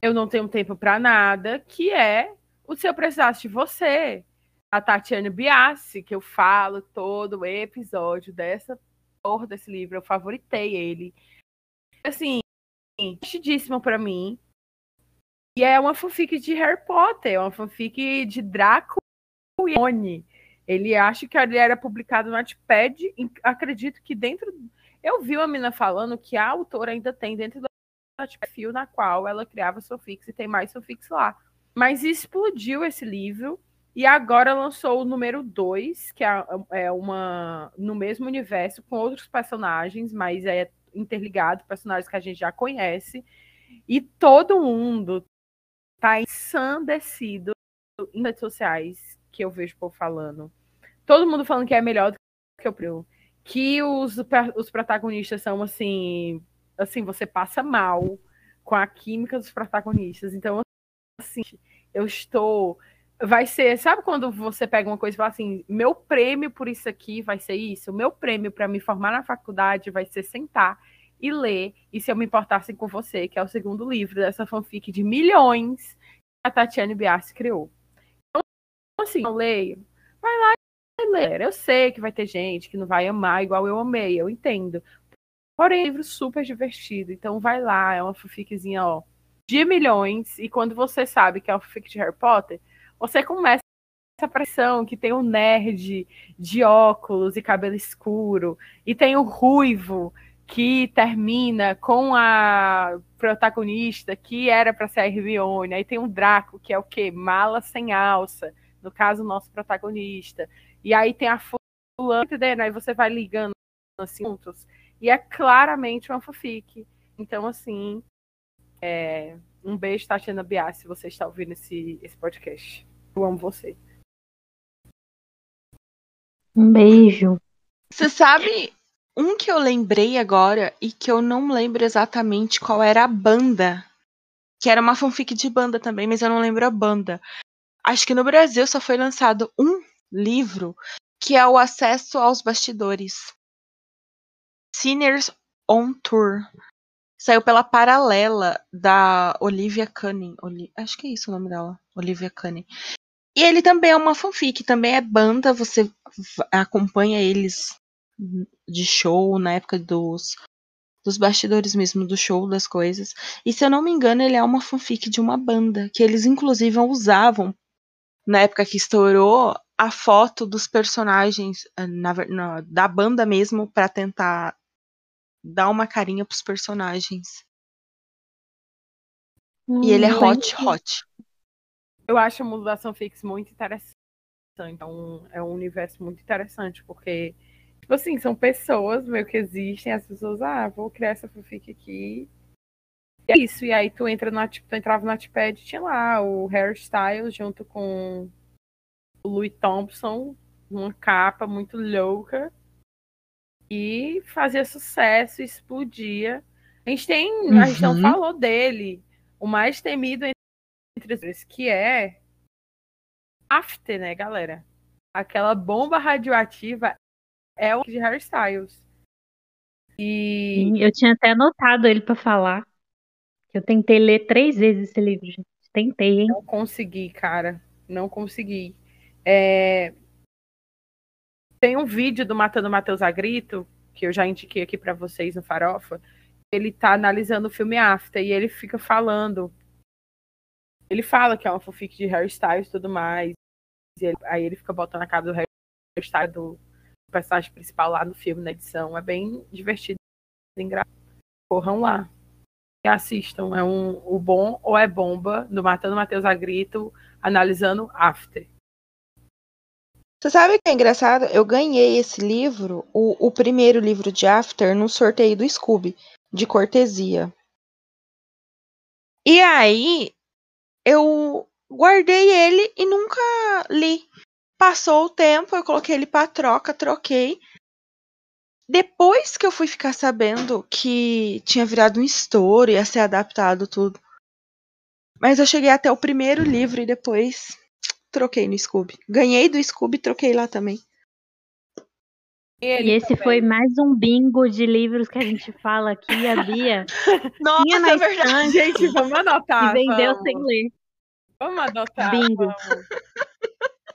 eu não tenho tempo pra nada, que é o Se Eu Precisasse de Você, a Tatiana Biassi, que eu falo todo episódio dessa porra desse livro, eu favoritei ele. Assim, divertidíssimo pra mim. E é uma fanfic de Harry Potter, é uma fanfic de Draco e Oni. Ele acha que ele era publicado no Wattpad. Acredito que dentro. Eu vi uma menina falando que a autora ainda tem dentro do fio na qual ela criava fanfics e tem mais fanfics lá. Mas explodiu esse livro e agora lançou o número 2, que é é uma no mesmo universo com outros personagens, mas é interligado, personagens que a gente já conhece. E todo mundo tá ensandecido em redes sociais que eu vejo o povo falando. Todo mundo falando que é melhor do que o Pril. Que os, os protagonistas são assim. Assim, você passa mal com a química dos protagonistas. Então, assim, eu estou. Vai ser. Sabe quando você pega uma coisa e fala assim: meu prêmio por isso aqui vai ser isso? O meu prêmio para me formar na faculdade vai ser sentar e ler. E se eu me importasse com você, que é o segundo livro dessa fanfic de milhões que a Tatiane Biassi criou. Então, assim, eu leio, vai lá e ler. Eu sei que vai ter gente que não vai amar igual eu amei, eu entendo. Porém, é um livro super divertido. Então vai lá, é uma fanficzinha, ó, de milhões. E quando você sabe que é uma fanfic de Harry Potter, você começa essa pressão que tem o nerd de óculos e cabelo escuro, e tem o ruivo que termina com a protagonista que era para ser a Hermione. Aí tem um Draco, que é o quê? Mala sem alça. No caso, o nosso protagonista. E aí tem a fulana, entendendo? Aí você vai ligando assuntos. E é claramente uma fanfic. Então, assim, é... um beijo, Tatiana Bias, se você está ouvindo esse, esse podcast. Eu amo você. Um beijo. Você sabe um que eu lembrei agora e que eu não lembro exatamente qual era a banda. Que era uma fanfic de banda também, mas eu não lembro a banda. Acho que no Brasil só foi lançado um livro que é o Acesso aos Bastidores. Sinners on Tour. Saiu pela paralela da Olivia Cunning. Oli Acho que é isso o nome dela. Olivia Cunning. E ele também é uma fanfic, também é banda, você acompanha eles de show na época dos, dos bastidores mesmo, do show das coisas. E se eu não me engano, ele é uma fanfic de uma banda, que eles inclusive usavam, na época que estourou, a foto dos personagens na, na, da banda mesmo para tentar dar uma carinha pros personagens. Hum, e ele é hot, hot. Eu acho a mundo da fanfics muito interessante. Então, é um universo muito interessante, porque, tipo assim, são pessoas meio que existem, as pessoas, ah, vou criar essa fanfic aqui. E é isso. E aí tu entra no tu entrava no Notepad e tinha lá o Harry Styles junto com o Louis Thompson, uma capa muito louca. E fazia sucesso, explodia. A gente tem. Uhum. A gente não uhum. falou dele. O mais temido entre os que é After, né, galera? Aquela bomba radioativa é o de hairstyles. E Sim, eu tinha até anotado ele para falar. Eu tentei ler três vezes esse livro, gente. Tentei, hein? Não consegui, cara. Não consegui. É... Tem um vídeo do Matando Matheus Agrito, que eu já indiquei aqui para vocês no Farofa. Ele tá analisando o filme After e ele fica falando. Ele fala que é uma fanfic de hairstyles e tudo mais. Ele, aí ele fica botando a cara do hairstyle do personagem principal lá no filme, na edição. É bem divertido, engraçado. Corram lá e assistam. É um o bom ou é bomba do Matando Matheus Agrito, analisando After. Você sabe o que é engraçado? Eu ganhei esse livro, o, o primeiro livro de After, no sorteio do Scooby, de cortesia. E aí, eu guardei ele e nunca li. Passou o tempo, eu coloquei ele para troca, troquei. Depois que eu fui ficar sabendo que tinha virado um estouro, ia ser adaptado tudo. Mas eu cheguei até o primeiro livro e depois troquei no Scooby. Ganhei do Scooby e troquei lá também. E, esse também. foi mais um bingo de livros que a gente fala aqui, a Bia. Nossa, tinha na é verdade. Gente, vamos anotar. E vendeu vamos. sem ler. Vamos adotar. Bingo. Vamos.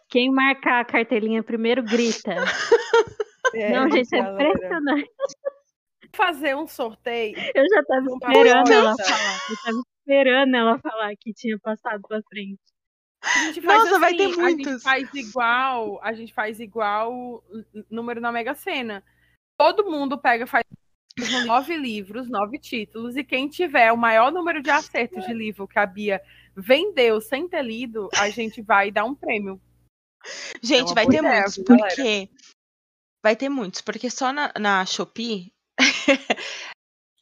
Quem marcar a cartelinha primeiro grita. É, Não, gente, é impressionante. Fazer um sorteio. Eu já tava esperando ela falar. Eu tava esperando ela falar que tinha passado pra frente. Nossa, assim, vai ter muitos. A gente faz igual, a gente faz igual número na Mega Sena. Todo mundo pega, faz nove livros, nove títulos, e quem tiver o maior número de acertos de livro que a Bia vendeu sem ter lido, a gente vai dar um prêmio. Gente, é vai ter ideia, muitos, porque. Vai ter muitos, porque só na, na Shopee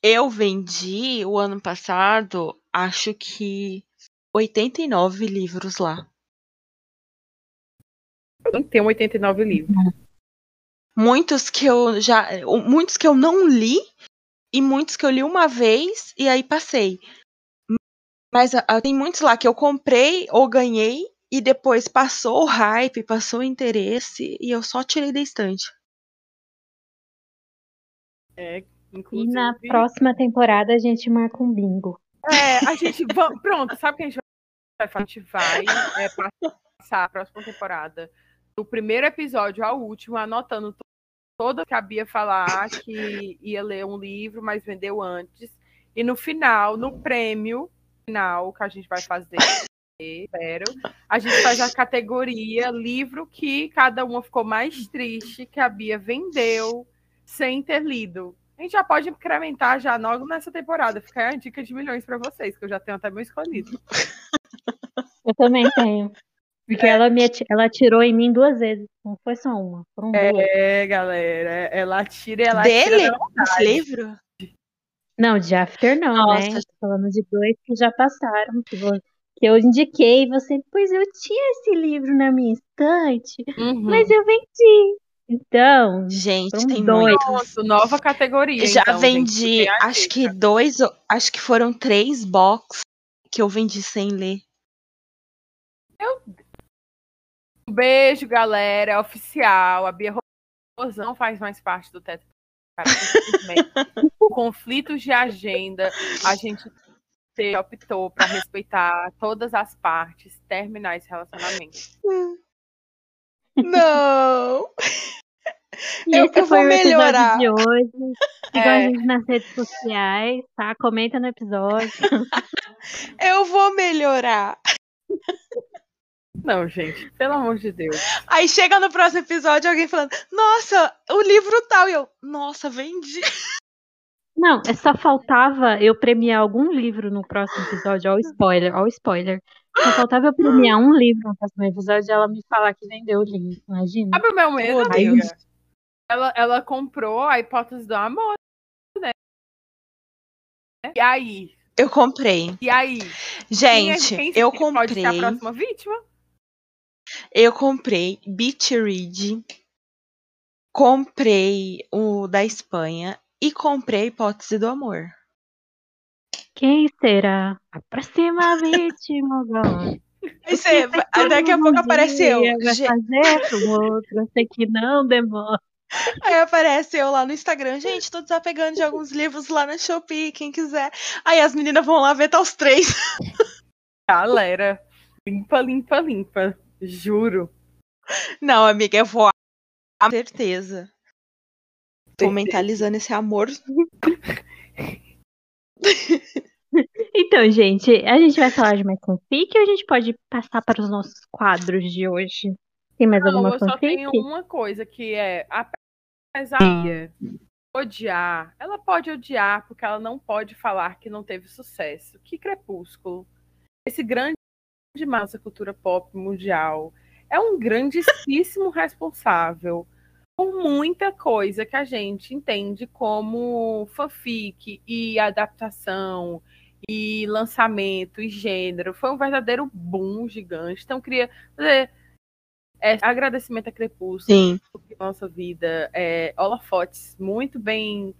eu vendi o ano passado, acho que 89 livros lá. Eu tenho 89 livros. Muitos que eu já. Muitos que eu não li e muitos que eu li uma vez e aí passei. Mas uh, tem muitos lá que eu comprei ou ganhei e depois passou o hype, passou o interesse e eu só tirei da estante. É, inclusive... E na próxima temporada a gente marca um bingo. É, a gente. Pronto, sabe o que a gente vai? A gente vai é, passar a próxima temporada do primeiro episódio ao último, anotando toda que a Bia falar que ia ler um livro, mas vendeu antes. E no final, no prêmio final que a gente vai fazer, espero, a gente faz a categoria livro que cada uma ficou mais triste, que a Bia vendeu sem ter lido. A gente já pode incrementar já logo nessa temporada. Fica a dica de milhões para vocês, que eu já tenho até meu escolhido. Eu também tenho. Porque é. ela, me, ela atirou em mim duas vezes. Não foi só uma. Foram é, duas. galera. Ela atira e ela Dele? Esse livro? Não, de After não, né? Nossa. né? Tô falando de dois que já passaram. Que, que eu indiquei. Você, pois eu tinha esse livro na minha estante, uhum. mas eu vendi. Então, gente, tem dois. Nossa, nova categoria. Já então, vendi, gente, acho que dois, acho que foram três box que eu vendi sem ler. Meu Um beijo, galera. É oficial. A Bia Rosão faz mais parte do Teto. Conflitos de agenda. A gente optou para respeitar todas as partes, terminar esse relacionamento. Não! E eu, foi o melhorar. de hoje. Siga é. a gente nas redes sociais, tá? Comenta no episódio. eu vou melhorar. Não, gente, pelo amor de Deus. Aí chega no próximo episódio alguém falando: Nossa, o livro tal. E eu, nossa, vendi. Não, é só faltava eu premiar algum livro no próximo episódio. Ó, o spoiler, ó, o spoiler. Só faltava eu premiar um livro no próximo episódio e ela me falar que vendeu o livro. Imagina. Sabe o meu medo, amiga? Deus. Ela, ela comprou a hipótese do amor, né? E aí? Eu comprei. E aí? Gente, Quem- quem eu Pode ser a comprei. próxima vítima? Eu comprei Beach Read. Comprei o da Espanha. E comprei Hipótese do Amor. Quem será a próxima vítima você- aí daqui a pouco apareceu. Vai Ge- fazer pro outro, eu sei que não demora. Aí aparece eu lá no Instagram. Gente, tô desapegando de alguns livros lá na Shopee, quem quiser. Aí as meninas vão lá ver tá os três. Galera, limpa, limpa, limpa. Juro. Não, amiga, eu vou. Com certeza. Tô mentalizando esse amor. Então, gente, a gente vai falar de mais fanfic ou a gente pode passar para os nossos quadros de hoje? Tem mais Não, alguma eu só fanfic? tenho uma coisa que é apesar de odiar, ela pode odiar porque ela não pode falar que não teve sucesso. Que Crepúsculo, esse grande massa cultura pop mundial, é um grandíssimo responsável por muita coisa que a gente entende como fanfic e adaptação e lançamento e gênero. Foi um verdadeiro boom gigante. Então, queria fazer é, agradecimento a Crepúsculo Sim. nossa vida é, holofotes muito bem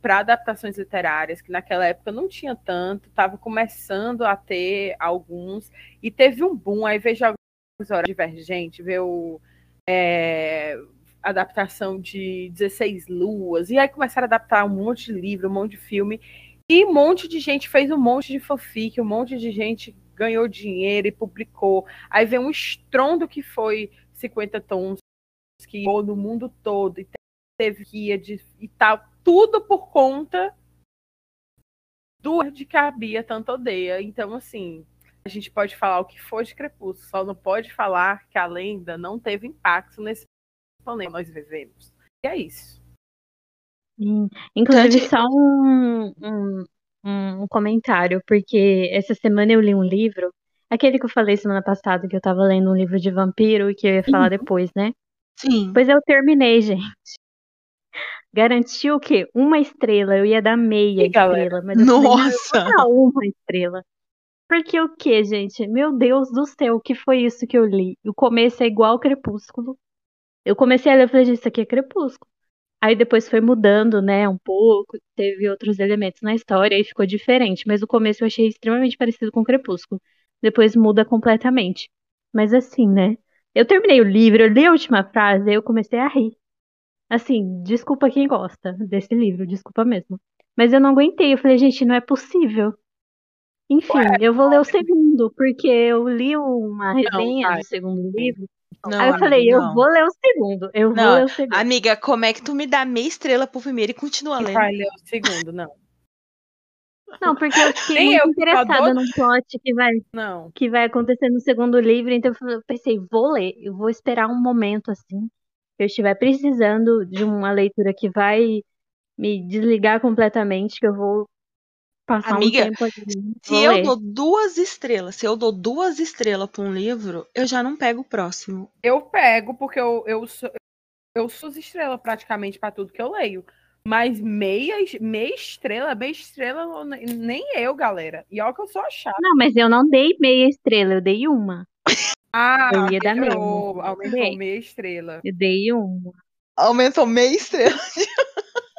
para adaptações literárias, que naquela época não tinha tanto, estava começando a ter alguns, e teve um boom, aí vejo alguns horas divergente, ver o é, adaptação de 16 luas, e aí começaram a adaptar um monte de livro, um monte de filme, e um monte de gente fez um monte de fanfic, um monte de gente ganhou dinheiro e publicou. Aí vem um estrondo que foi 50 tons, que no mundo todo, e teve guia de, e tal, tudo por conta do de que a Bia tanto odeia. Então, assim, a gente pode falar o que for de Crepúsculo, só não pode falar que a lenda não teve impacto nesse planeta que nós vivemos. E é isso. Inclusive, só um, um, um comentário, porque essa semana eu li um livro, aquele que eu falei semana passada, que eu tava lendo um livro de vampiro e que eu ia falar depois, né? Sim. Pois eu terminei, gente. Garantiu o quê? Uma estrela. Eu ia dar meia E, galera? estrela, mas falei, não, eu Nossa! dar uma estrela. Porque o quê, gente? Meu Deus do céu, o que foi isso que eu li? O começo é igual Crepúsculo. Eu comecei a ler e falei, gente, isso aqui é Crepúsculo. Aí depois foi mudando, né, um pouco, teve outros elementos na história e ficou diferente. Mas o começo eu achei extremamente parecido com Crepúsculo. Depois muda completamente. Mas assim, né? Eu terminei o livro, eu li a última frase, aí eu comecei a rir. Assim, desculpa quem gosta desse livro, desculpa mesmo. Mas eu não aguentei, eu falei, gente, não é possível. Enfim, eu vou ler o segundo, porque eu li uma resenha vai. do segundo livro. Não, aí eu amiga, falei, eu não. vou ler o segundo, eu vou Não, ler o segundo. Amiga, como é que tu me dá meia estrela pro primeiro e continua lendo? Vai ler o segundo, não. Não, porque eu fiquei Nem muito eu interessada no plot que vai, Não. que vai acontecer no segundo livro, então eu falei- eu pensei, vou ler, eu vou esperar um momento assim, eu estiver precisando de uma leitura que vai me desligar completamente, que eu vou passar Amiga, um tempo ali. Se eu ler. dou duas estrelas, se eu dou duas estrelas pra um livro, eu já não pego o próximo. Eu pego, porque eu, eu, sou, eu sou estrela praticamente para tudo que eu leio. Mas meia, meia estrela, meia estrela, nem eu, galera. E olha que eu sou a chata. Não, mas eu não dei meia estrela, eu dei uma. Ah, Eu ia dar meia. aumentou meia estrela. Eu dei uma. Aumentou meia estrela.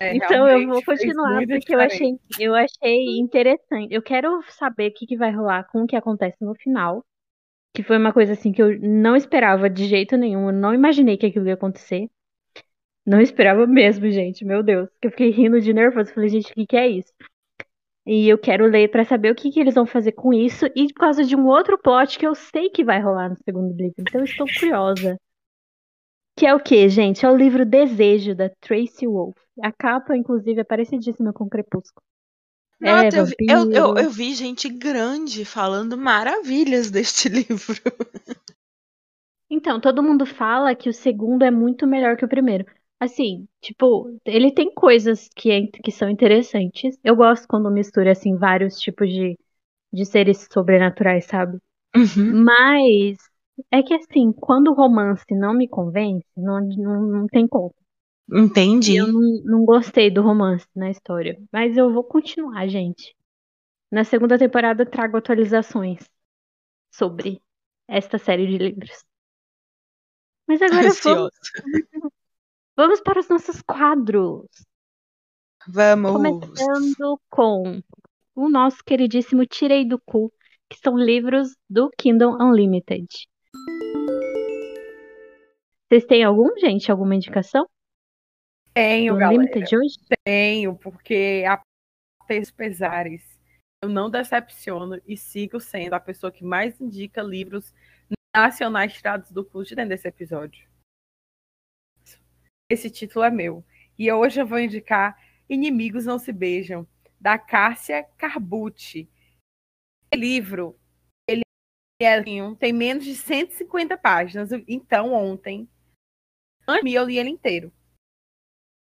É, Então eu vou continuar, porque eu achei, eu achei interessante. Eu quero saber o que, que vai rolar com o que acontece no final. Que foi uma coisa assim que eu não esperava de jeito nenhum. Eu não imaginei que aquilo ia acontecer. Não esperava mesmo, gente. Meu Deus. Que eu fiquei rindo de nervoso. Falei, gente, o que, que é isso? E eu quero ler pra saber o que, que eles vão fazer com isso. E por causa de um outro plot que eu sei que vai rolar no segundo livro. Então eu estou curiosa. Que é o que, gente? É o livro Desejo, da Tracy Wolf. A capa, inclusive, é parecidíssima com Crepúsculo. É, eu, vi- eu, eu, eu vi gente grande falando maravilhas deste livro. Então, todo mundo fala que o segundo é muito melhor que o primeiro. Assim, tipo, ele tem coisas que, é- que são interessantes. Eu gosto quando mistura, assim, vários tipos de, de seres sobrenaturais, sabe? Uhum. Mas é que assim, quando o romance não me convence, não, não, não tem como. Entendi. Eu não, não gostei do romance na história. Mas eu vou continuar, gente. Na segunda temporada trago atualizações sobre esta série de livros. Mas agora vamos. vamos para os nossos quadros. Vamos. Começando com o nosso queridíssimo Tirei do Cu, que são livros do Kindle Unlimited. Vocês têm algum, gente? Alguma indicação? Tenho, do galera. Unlimited hoje? Tenho, porque a pesos pesares, eu não decepciono e sigo sendo a pessoa que mais indica livros nacionais tirados do cu de dentro desse episódio. Esse título é meu. E hoje eu vou indicar Inimigos Não Se Beijam, da Cássia Carbucci. Esse livro, ele é, assim, tem menos de 150 páginas. Então, ontem, eu li ele inteiro.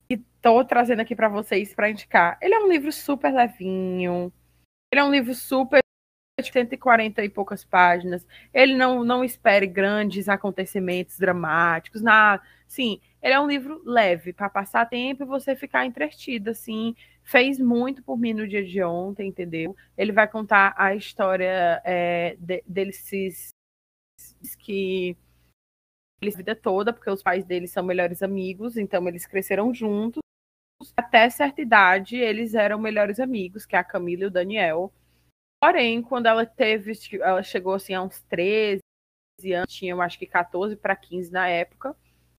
E tô trazendo aqui para vocês para indicar. Ele é um livro super levinho. Ele é um livro super de 140 e poucas páginas. Ele não, não espere grandes acontecimentos dramáticos, nada. Sim, ele é um livro leve para passar tempo e você ficar entretido, assim. Fez muito por mim no dia de ontem, entendeu? Ele vai contar a história é, de, deles que eles vida toda, porque os pais deles são melhores amigos, então eles cresceram juntos. Até certa idade, eles eram melhores amigos, que é a Camila e o Daniel. Porém, quando ela teve, ela chegou assim a uns 13 anos, tinha eu acho que 14 para 15 na época,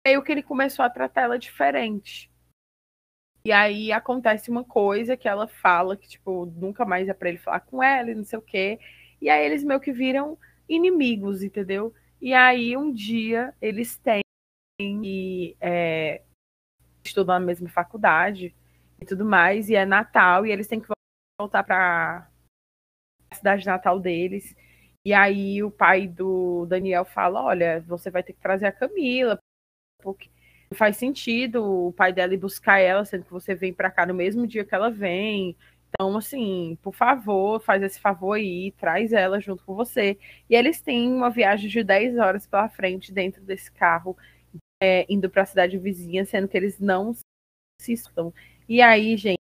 meio que ele começou a tratar ela diferente. E aí acontece uma coisa que ela fala que, tipo, nunca mais é pra ele falar com ela e não sei o quê. E aí eles meio que viram inimigos, entendeu? E aí um dia eles têm e é, estudam na mesma faculdade e tudo mais, e é Natal, e eles têm que voltar para a cidade natal deles. E aí o pai do Daniel fala: Olha, você vai ter que trazer a Camila, porque faz sentido o pai dela ir buscar ela, sendo que você vem para cá no mesmo dia que ela vem. Então, assim, por favor, faz esse favor aí, traz ela junto com você. E eles têm uma viagem de 10 horas pela frente dentro desse carro, é, indo para a cidade vizinha, sendo que eles não se estão. E aí, gente,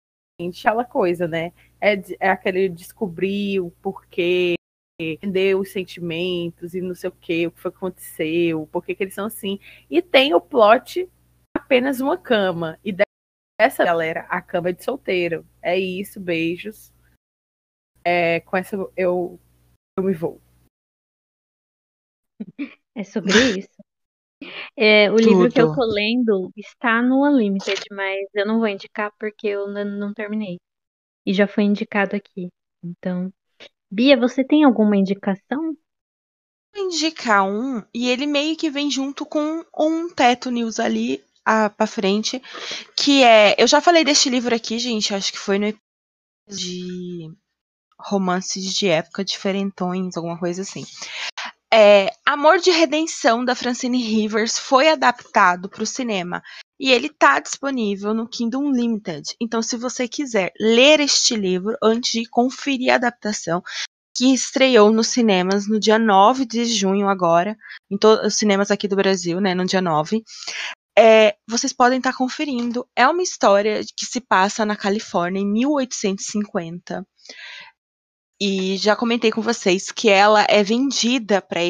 aquela coisa, né? É, é aquele descobrir o porquê, entender os sentimentos e não sei o que, o que foi que aconteceu, por que eles são assim. E tem o plot apenas uma cama. E essa galera, a cama é de solteiro. É isso, beijos. É, com essa eu, eu me vou. É sobre isso. É, o livro que eu tô lendo está no Unlimited, mas eu não vou indicar porque eu não, não terminei. E já foi indicado aqui. Então, Bia, você tem alguma indicação? Vou indicar um, e ele meio que vem junto com um Teto News ali ah, pra frente, que é. Eu já falei deste livro aqui, gente, acho que foi no episódio de romances de época diferentões, alguma coisa assim. É, Amor de Redenção da Francine Rivers foi adaptado para o cinema e ele está disponível no Kindle Unlimited. Então, se você quiser ler este livro antes de conferir a adaptação, que estreou nos cinemas no dia 9 de junho agora, em todos os cinemas aqui do Brasil, né, no dia 9. É, vocês podem estar tá conferindo. É uma história que se passa na Califórnia em 1850. E já comentei com vocês que ela é vendida para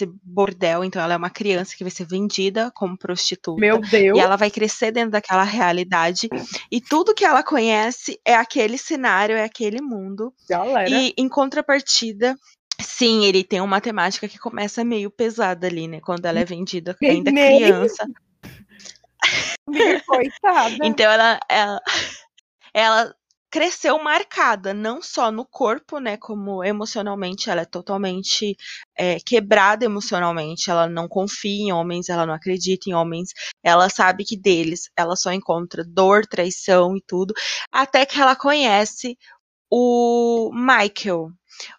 esse bordel, então ela é uma criança que vai ser vendida como prostituta. Meu Deus! E ela vai crescer dentro daquela realidade. E tudo que ela conhece é aquele cenário, é aquele mundo. Galera. E em contrapartida, sim, ele tem uma temática que começa meio pesada ali, né? Quando ela é vendida ainda criança. Coitada. Então ela, ela, ela cresceu marcada, não só no corpo, né, como emocionalmente, ela é totalmente é, quebrada emocionalmente, ela não confia em homens, ela não acredita em homens, ela sabe que deles ela só encontra dor, traição e tudo, até que ela conhece o Michael.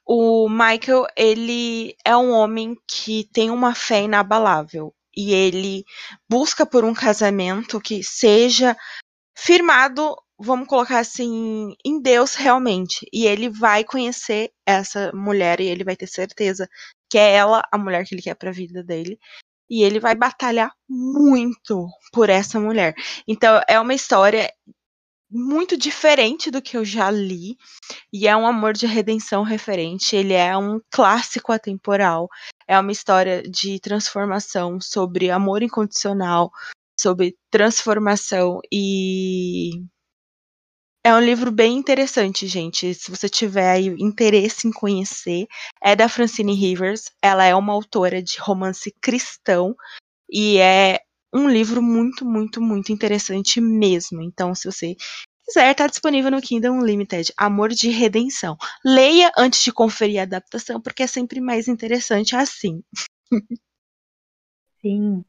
O Michael, ele é um homem que tem uma fé inabalável e ele busca por um casamento que seja firmado vamos colocar assim, em Deus realmente. E ele vai conhecer essa mulher e ele vai ter certeza que é ela a mulher que ele quer para a vida dele. E ele vai batalhar muito por essa mulher. Então é uma história muito diferente do que eu já li e é um amor de redenção referente. Ele é um clássico atemporal. É uma história de transformação sobre amor incondicional, sobre transformação e é um livro bem interessante, gente. Se você tiver interesse em conhecer, é da Francine Rivers. Ela é uma autora de romance cristão e é um livro muito, muito, muito interessante mesmo. Então, se você quiser, está disponível no Kindle Unlimited, Amor de Redenção. Leia antes de conferir a adaptação, porque é sempre mais interessante assim. Sim.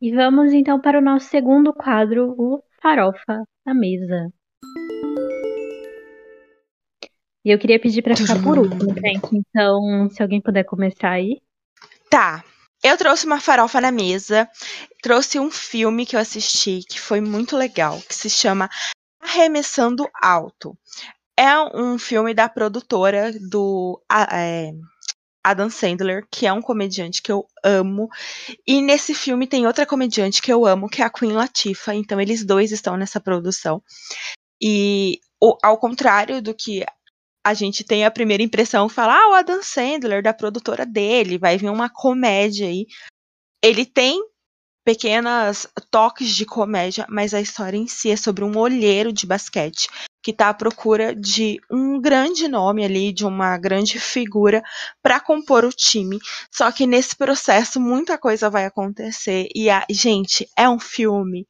E vamos então para o nosso segundo quadro, o Farofa na Mesa. E eu queria pedir para ficar por último, gente. Então, se alguém puder começar aí. Tá. Eu trouxe uma farofa na mesa. Trouxe um filme que eu assisti que foi muito legal, que se chama Arremessando Alto. É um filme da produtora do é, Adam Sandler, que é um comediante que eu amo. E nesse filme tem outra comediante que eu amo, que é a Queen Latifah. Então eles dois estão nessa produção. E ao contrário do que a gente tem a primeira impressão, fala, ah, o Adam Sandler, da produtora dele, vai vir uma comédia aí. Ele tem pequenas toques de comédia, mas a história em si é sobre um olheiro de basquete que está à procura de um grande nome ali, de uma grande figura para compor o time. Só que nesse processo muita coisa vai acontecer e a gente é um filme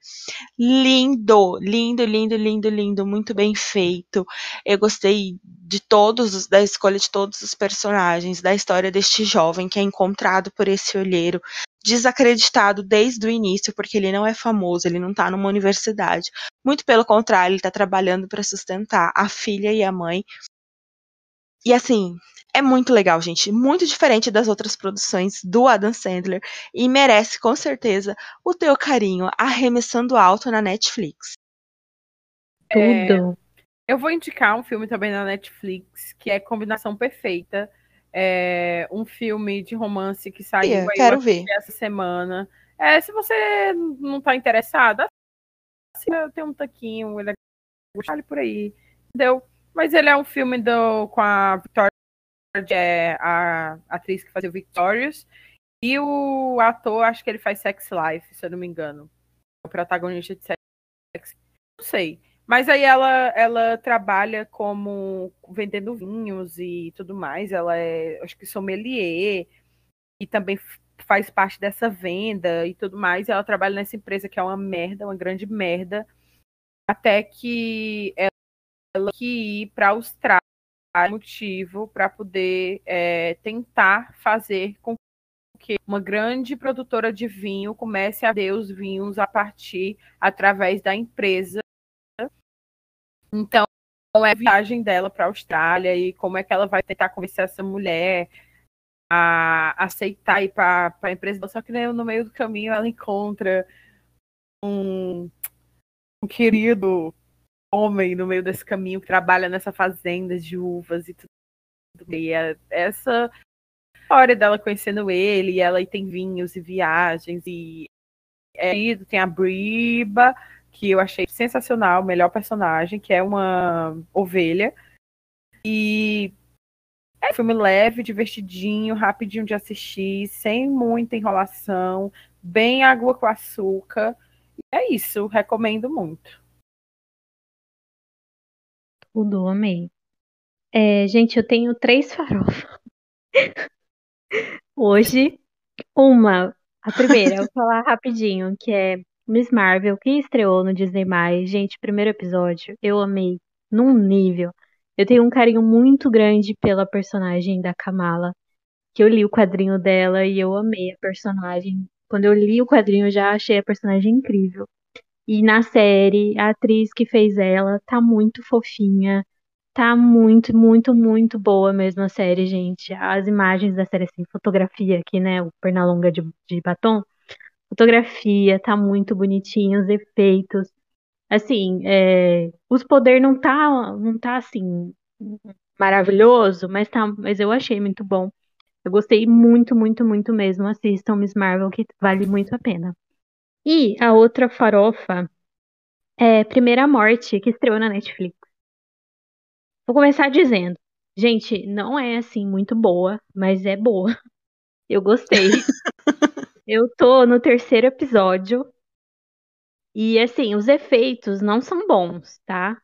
lindo, lindo, lindo, lindo, lindo, muito bem feito. Eu gostei de todos da escolha de todos os personagens, da história deste jovem que é encontrado por esse olheiro, desacreditado desde o início, porque ele não é famoso, ele não está numa universidade. Muito pelo contrário, ele está trabalhando para sustentar a filha e a mãe. E assim, é muito legal, gente. Muito diferente das outras produções do Adam Sandler. E merece, com certeza, o teu carinho arremessando alto na Netflix. Tudo. É, eu vou indicar um filme também na Netflix, que é Combinação Perfeita é, um filme de romance que saiu yeah, quero ver. essa semana. É, se você não está interessado, assim, eu tenho um taquinho, ele é por aí, entendeu? Mas ele é um filme do, com a Victoria, é a atriz que fazia o Victorious, e o ator, acho que ele faz Sex Life, se eu não me engano. O protagonista de Sex Não sei. Mas aí ela, ela trabalha como vendendo vinhos e tudo mais. Ela é, acho que sommelier e também faz parte dessa venda e tudo mais. Ela trabalha nessa empresa que é uma merda, uma grande merda, até que ela que ir para Austrália motivo para poder é, tentar fazer com que uma grande produtora de vinho comece a ver os vinhos a partir através da empresa então, é a viagem dela para a Austrália e como é que ela vai tentar convencer essa mulher a aceitar ir para a empresa. Só que né, no meio do caminho ela encontra um, um querido homem no meio desse caminho que trabalha nessa fazenda de uvas e tudo. E é essa história dela conhecendo ele, e ela e tem vinhos e viagens, e é, tem a Briba, que eu achei sensacional, melhor personagem, que é uma ovelha. E é um filme leve, divertidinho, rapidinho de assistir, sem muita enrolação, bem água com açúcar. E é isso, recomendo muito. Tudo, amei. É, gente, eu tenho três farofas. Hoje, uma. A primeira, eu vou falar rapidinho, que é Miss Marvel, que estreou no Disney+. Gente, primeiro episódio, eu amei num nível. Eu tenho um carinho muito grande pela personagem da Kamala, que eu li o quadrinho dela e eu amei a personagem. Quando eu li o quadrinho, eu já achei a personagem incrível. E na série, a atriz que fez ela tá muito fofinha. Tá muito, muito, muito boa mesmo a série, gente. As imagens da série, assim, fotografia aqui, né? O Pernalonga de, de batom fotografia, tá muito bonitinho, os efeitos. Assim, é, os poderes não tá, não tá assim maravilhoso, mas tá, mas eu achei muito bom. Eu gostei muito, muito, muito mesmo. Assistam Miss Marvel, que vale muito a pena. E a outra farofa é Primeira Morte, que estreou na Netflix. Vou começar dizendo, gente, não é assim muito boa, mas é boa. Eu gostei. eu tô no terceiro episódio. E assim, os efeitos não são bons, tá?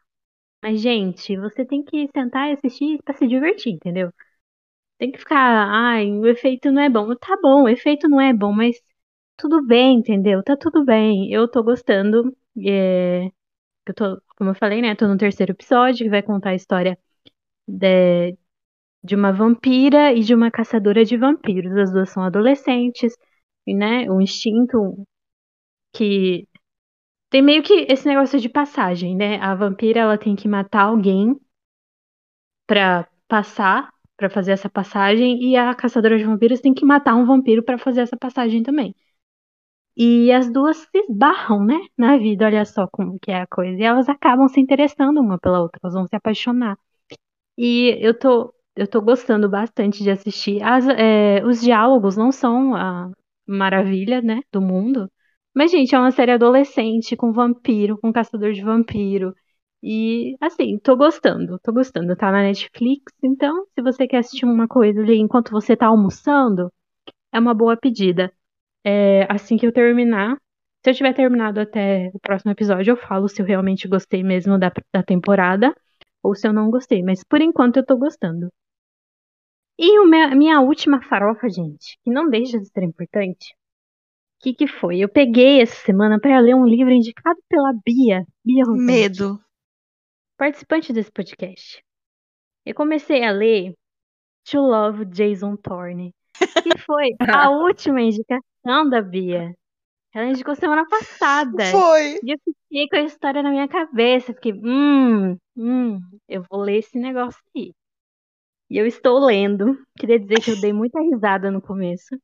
Mas, gente, você tem que sentar e assistir pra se divertir, entendeu? Tem que ficar, ai, o efeito não é bom. Tá bom, o efeito não é bom, mas tudo bem, entendeu? Tá tudo bem. Eu tô gostando. É... Eu tô, como eu falei, né? Tô no terceiro episódio que vai contar a história de, de uma vampira e de uma caçadora de vampiros. As duas são adolescentes, né? Um instinto que tem meio que esse negócio de passagem, né? A vampira ela tem que matar alguém pra passar, pra fazer essa passagem, e a caçadora de vampiros tem que matar um vampiro pra fazer essa passagem também. E as duas se esbarram, né, na vida, olha só como que é a coisa. E elas acabam se interessando uma pela outra, elas vão se apaixonar. E eu tô, eu tô gostando bastante de assistir. As, é, os diálogos não são a maravilha, né, do mundo. Mas, gente, é uma série adolescente, com vampiro, com caçador de vampiro. E, assim, tô gostando, tô gostando. Tá na Netflix, então, se você quer assistir uma coisa ali enquanto você tá almoçando, é uma boa pedida. É, assim que eu terminar, se eu tiver terminado até o próximo episódio, eu falo se eu realmente gostei mesmo da, da temporada ou se eu não gostei. Mas por enquanto eu tô gostando. E o minha, última farofa, gente, que não deixa de ser importante. O que, que foi? Eu peguei essa semana para ler um livro indicado pela Bia. Bia Medo. participante desse podcast. Eu comecei a ler To Love Jason Thorne, que foi a última indicação da Bia. Ela indicou semana passada. Foi. E eu fiquei com a história na minha cabeça. Fiquei, hum, hum, eu vou ler esse negócio aí. E eu estou lendo. Queria dizer que eu dei muita risada no começo.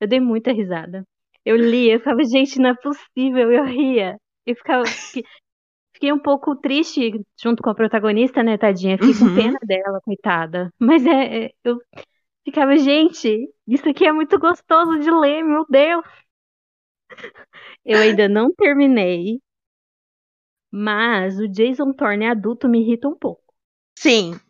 Eu dei muita risada. Eu lia, eu falava, gente, não é possível. Eu ria. Eu ficava. Fiquei, fiquei um pouco triste junto com a protagonista, né, tadinha? Fiquei Uhum. com pena dela, coitada. Mas é, é, eu ficava, gente, isso aqui é muito gostoso de ler, meu Deus. Eu ainda não terminei, mas o Jason Thorne adulto me irrita um pouco. Sim.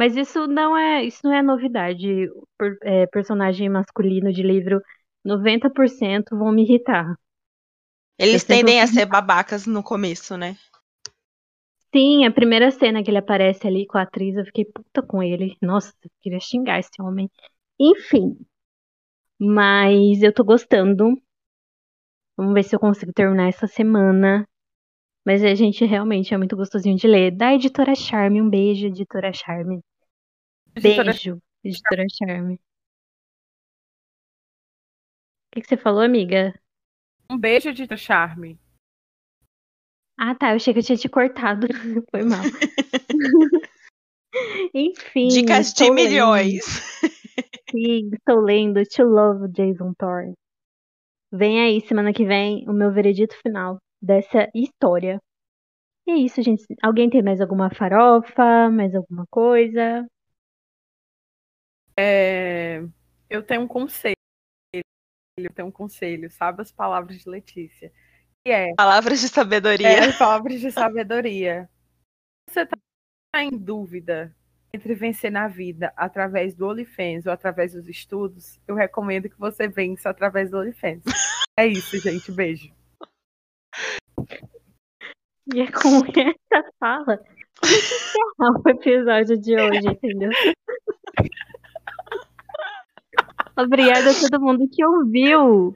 Mas isso não é, isso não é novidade. O per- é, personagem masculino de livro, 90% vão me irritar. Eles tendem a ser babacas no começo, né? Sim, a primeira cena que ele aparece ali com a atriz, eu fiquei puta com ele. Nossa, eu queria xingar esse homem. Enfim, mas eu tô gostando. Vamos ver se eu consigo terminar essa semana. Mas a gente realmente é muito gostosinho de ler. Da editora Charme, um beijo, editora Charme. Editora- Beijo, editora Charme. O que, que você falou, amiga? Um beijo de charme. Ah, tá. Eu achei que eu tinha te cortado. Foi mal. Enfim. Dicas de estou lendo. milhões. Sim, estou lendo To Love Jason Thorne. Vem aí, semana que vem, o meu veredito final dessa história. E é isso, gente. Alguém tem mais alguma farofa? Mais alguma coisa? É, eu tenho um conselho. Eu tenho um conselho, sabe as palavras de Letícia? Que é, Palavras de sabedoria. é as palavras de sabedoria. Se você está em dúvida entre vencer na vida através do OnlyFans ou através dos estudos, eu recomendo que você vença através do OnlyFans. É isso, gente. Beijo. E é com essa fala que a gente encerra o episódio de hoje, entendeu? Obrigada a todo mundo que ouviu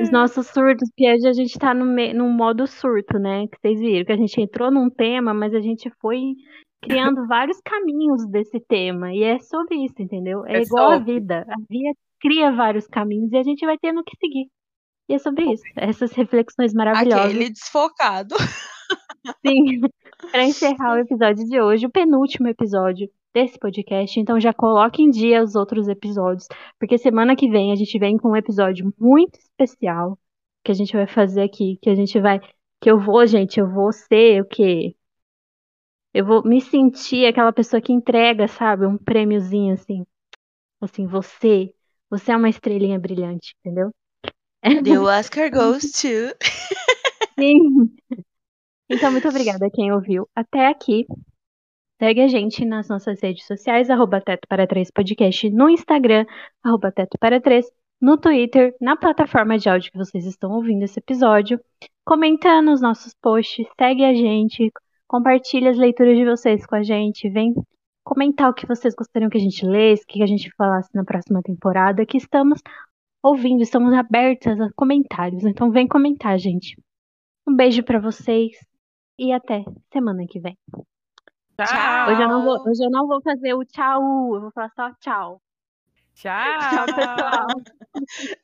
os nossos surtos, porque hoje a gente tá no num modo surto, né? Que vocês viram, que a gente entrou num tema, mas a gente foi criando vários caminhos desse tema. E é sobre isso, entendeu? É, É igual a vida. A vida cria vários caminhos e a gente vai tendo que seguir. E é sobre isso. Essas reflexões maravilhosas. Aquele desfocado. Sim, para encerrar o episódio de hoje, o penúltimo episódio desse podcast. Então já coloque em dia os outros episódios, porque semana que vem a gente vem com um episódio muito especial que a gente vai fazer aqui, que a gente vai Que eu vou, gente, eu vou ser o quê? Eu vou me sentir aquela pessoa que entrega, sabe? Um prêmiozinho assim. Assim, você, você é uma estrelinha brilhante, entendeu? The Oscar goes to. Sim. Então, muito obrigada a quem ouviu até aqui. Segue a gente nas nossas redes sociais, arroba Teto para Três Podcast, no Instagram, arroba Teto para Três, no Twitter, na plataforma de áudio que vocês estão ouvindo esse episódio. Comenta nos nossos posts, segue a gente, compartilha as leituras de vocês com a gente, vem comentar o que vocês gostariam que a gente lesse, o que a gente falasse na próxima temporada, que estamos ouvindo, estamos abertas a comentários. Então vem comentar, gente. Um beijo para vocês e até semana que vem. Tchau. Hoje eu não vou, hoje eu não vou fazer o tchau, eu vou falar só tchau. Tchau, tchau pessoal.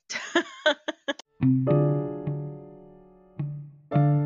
tchau.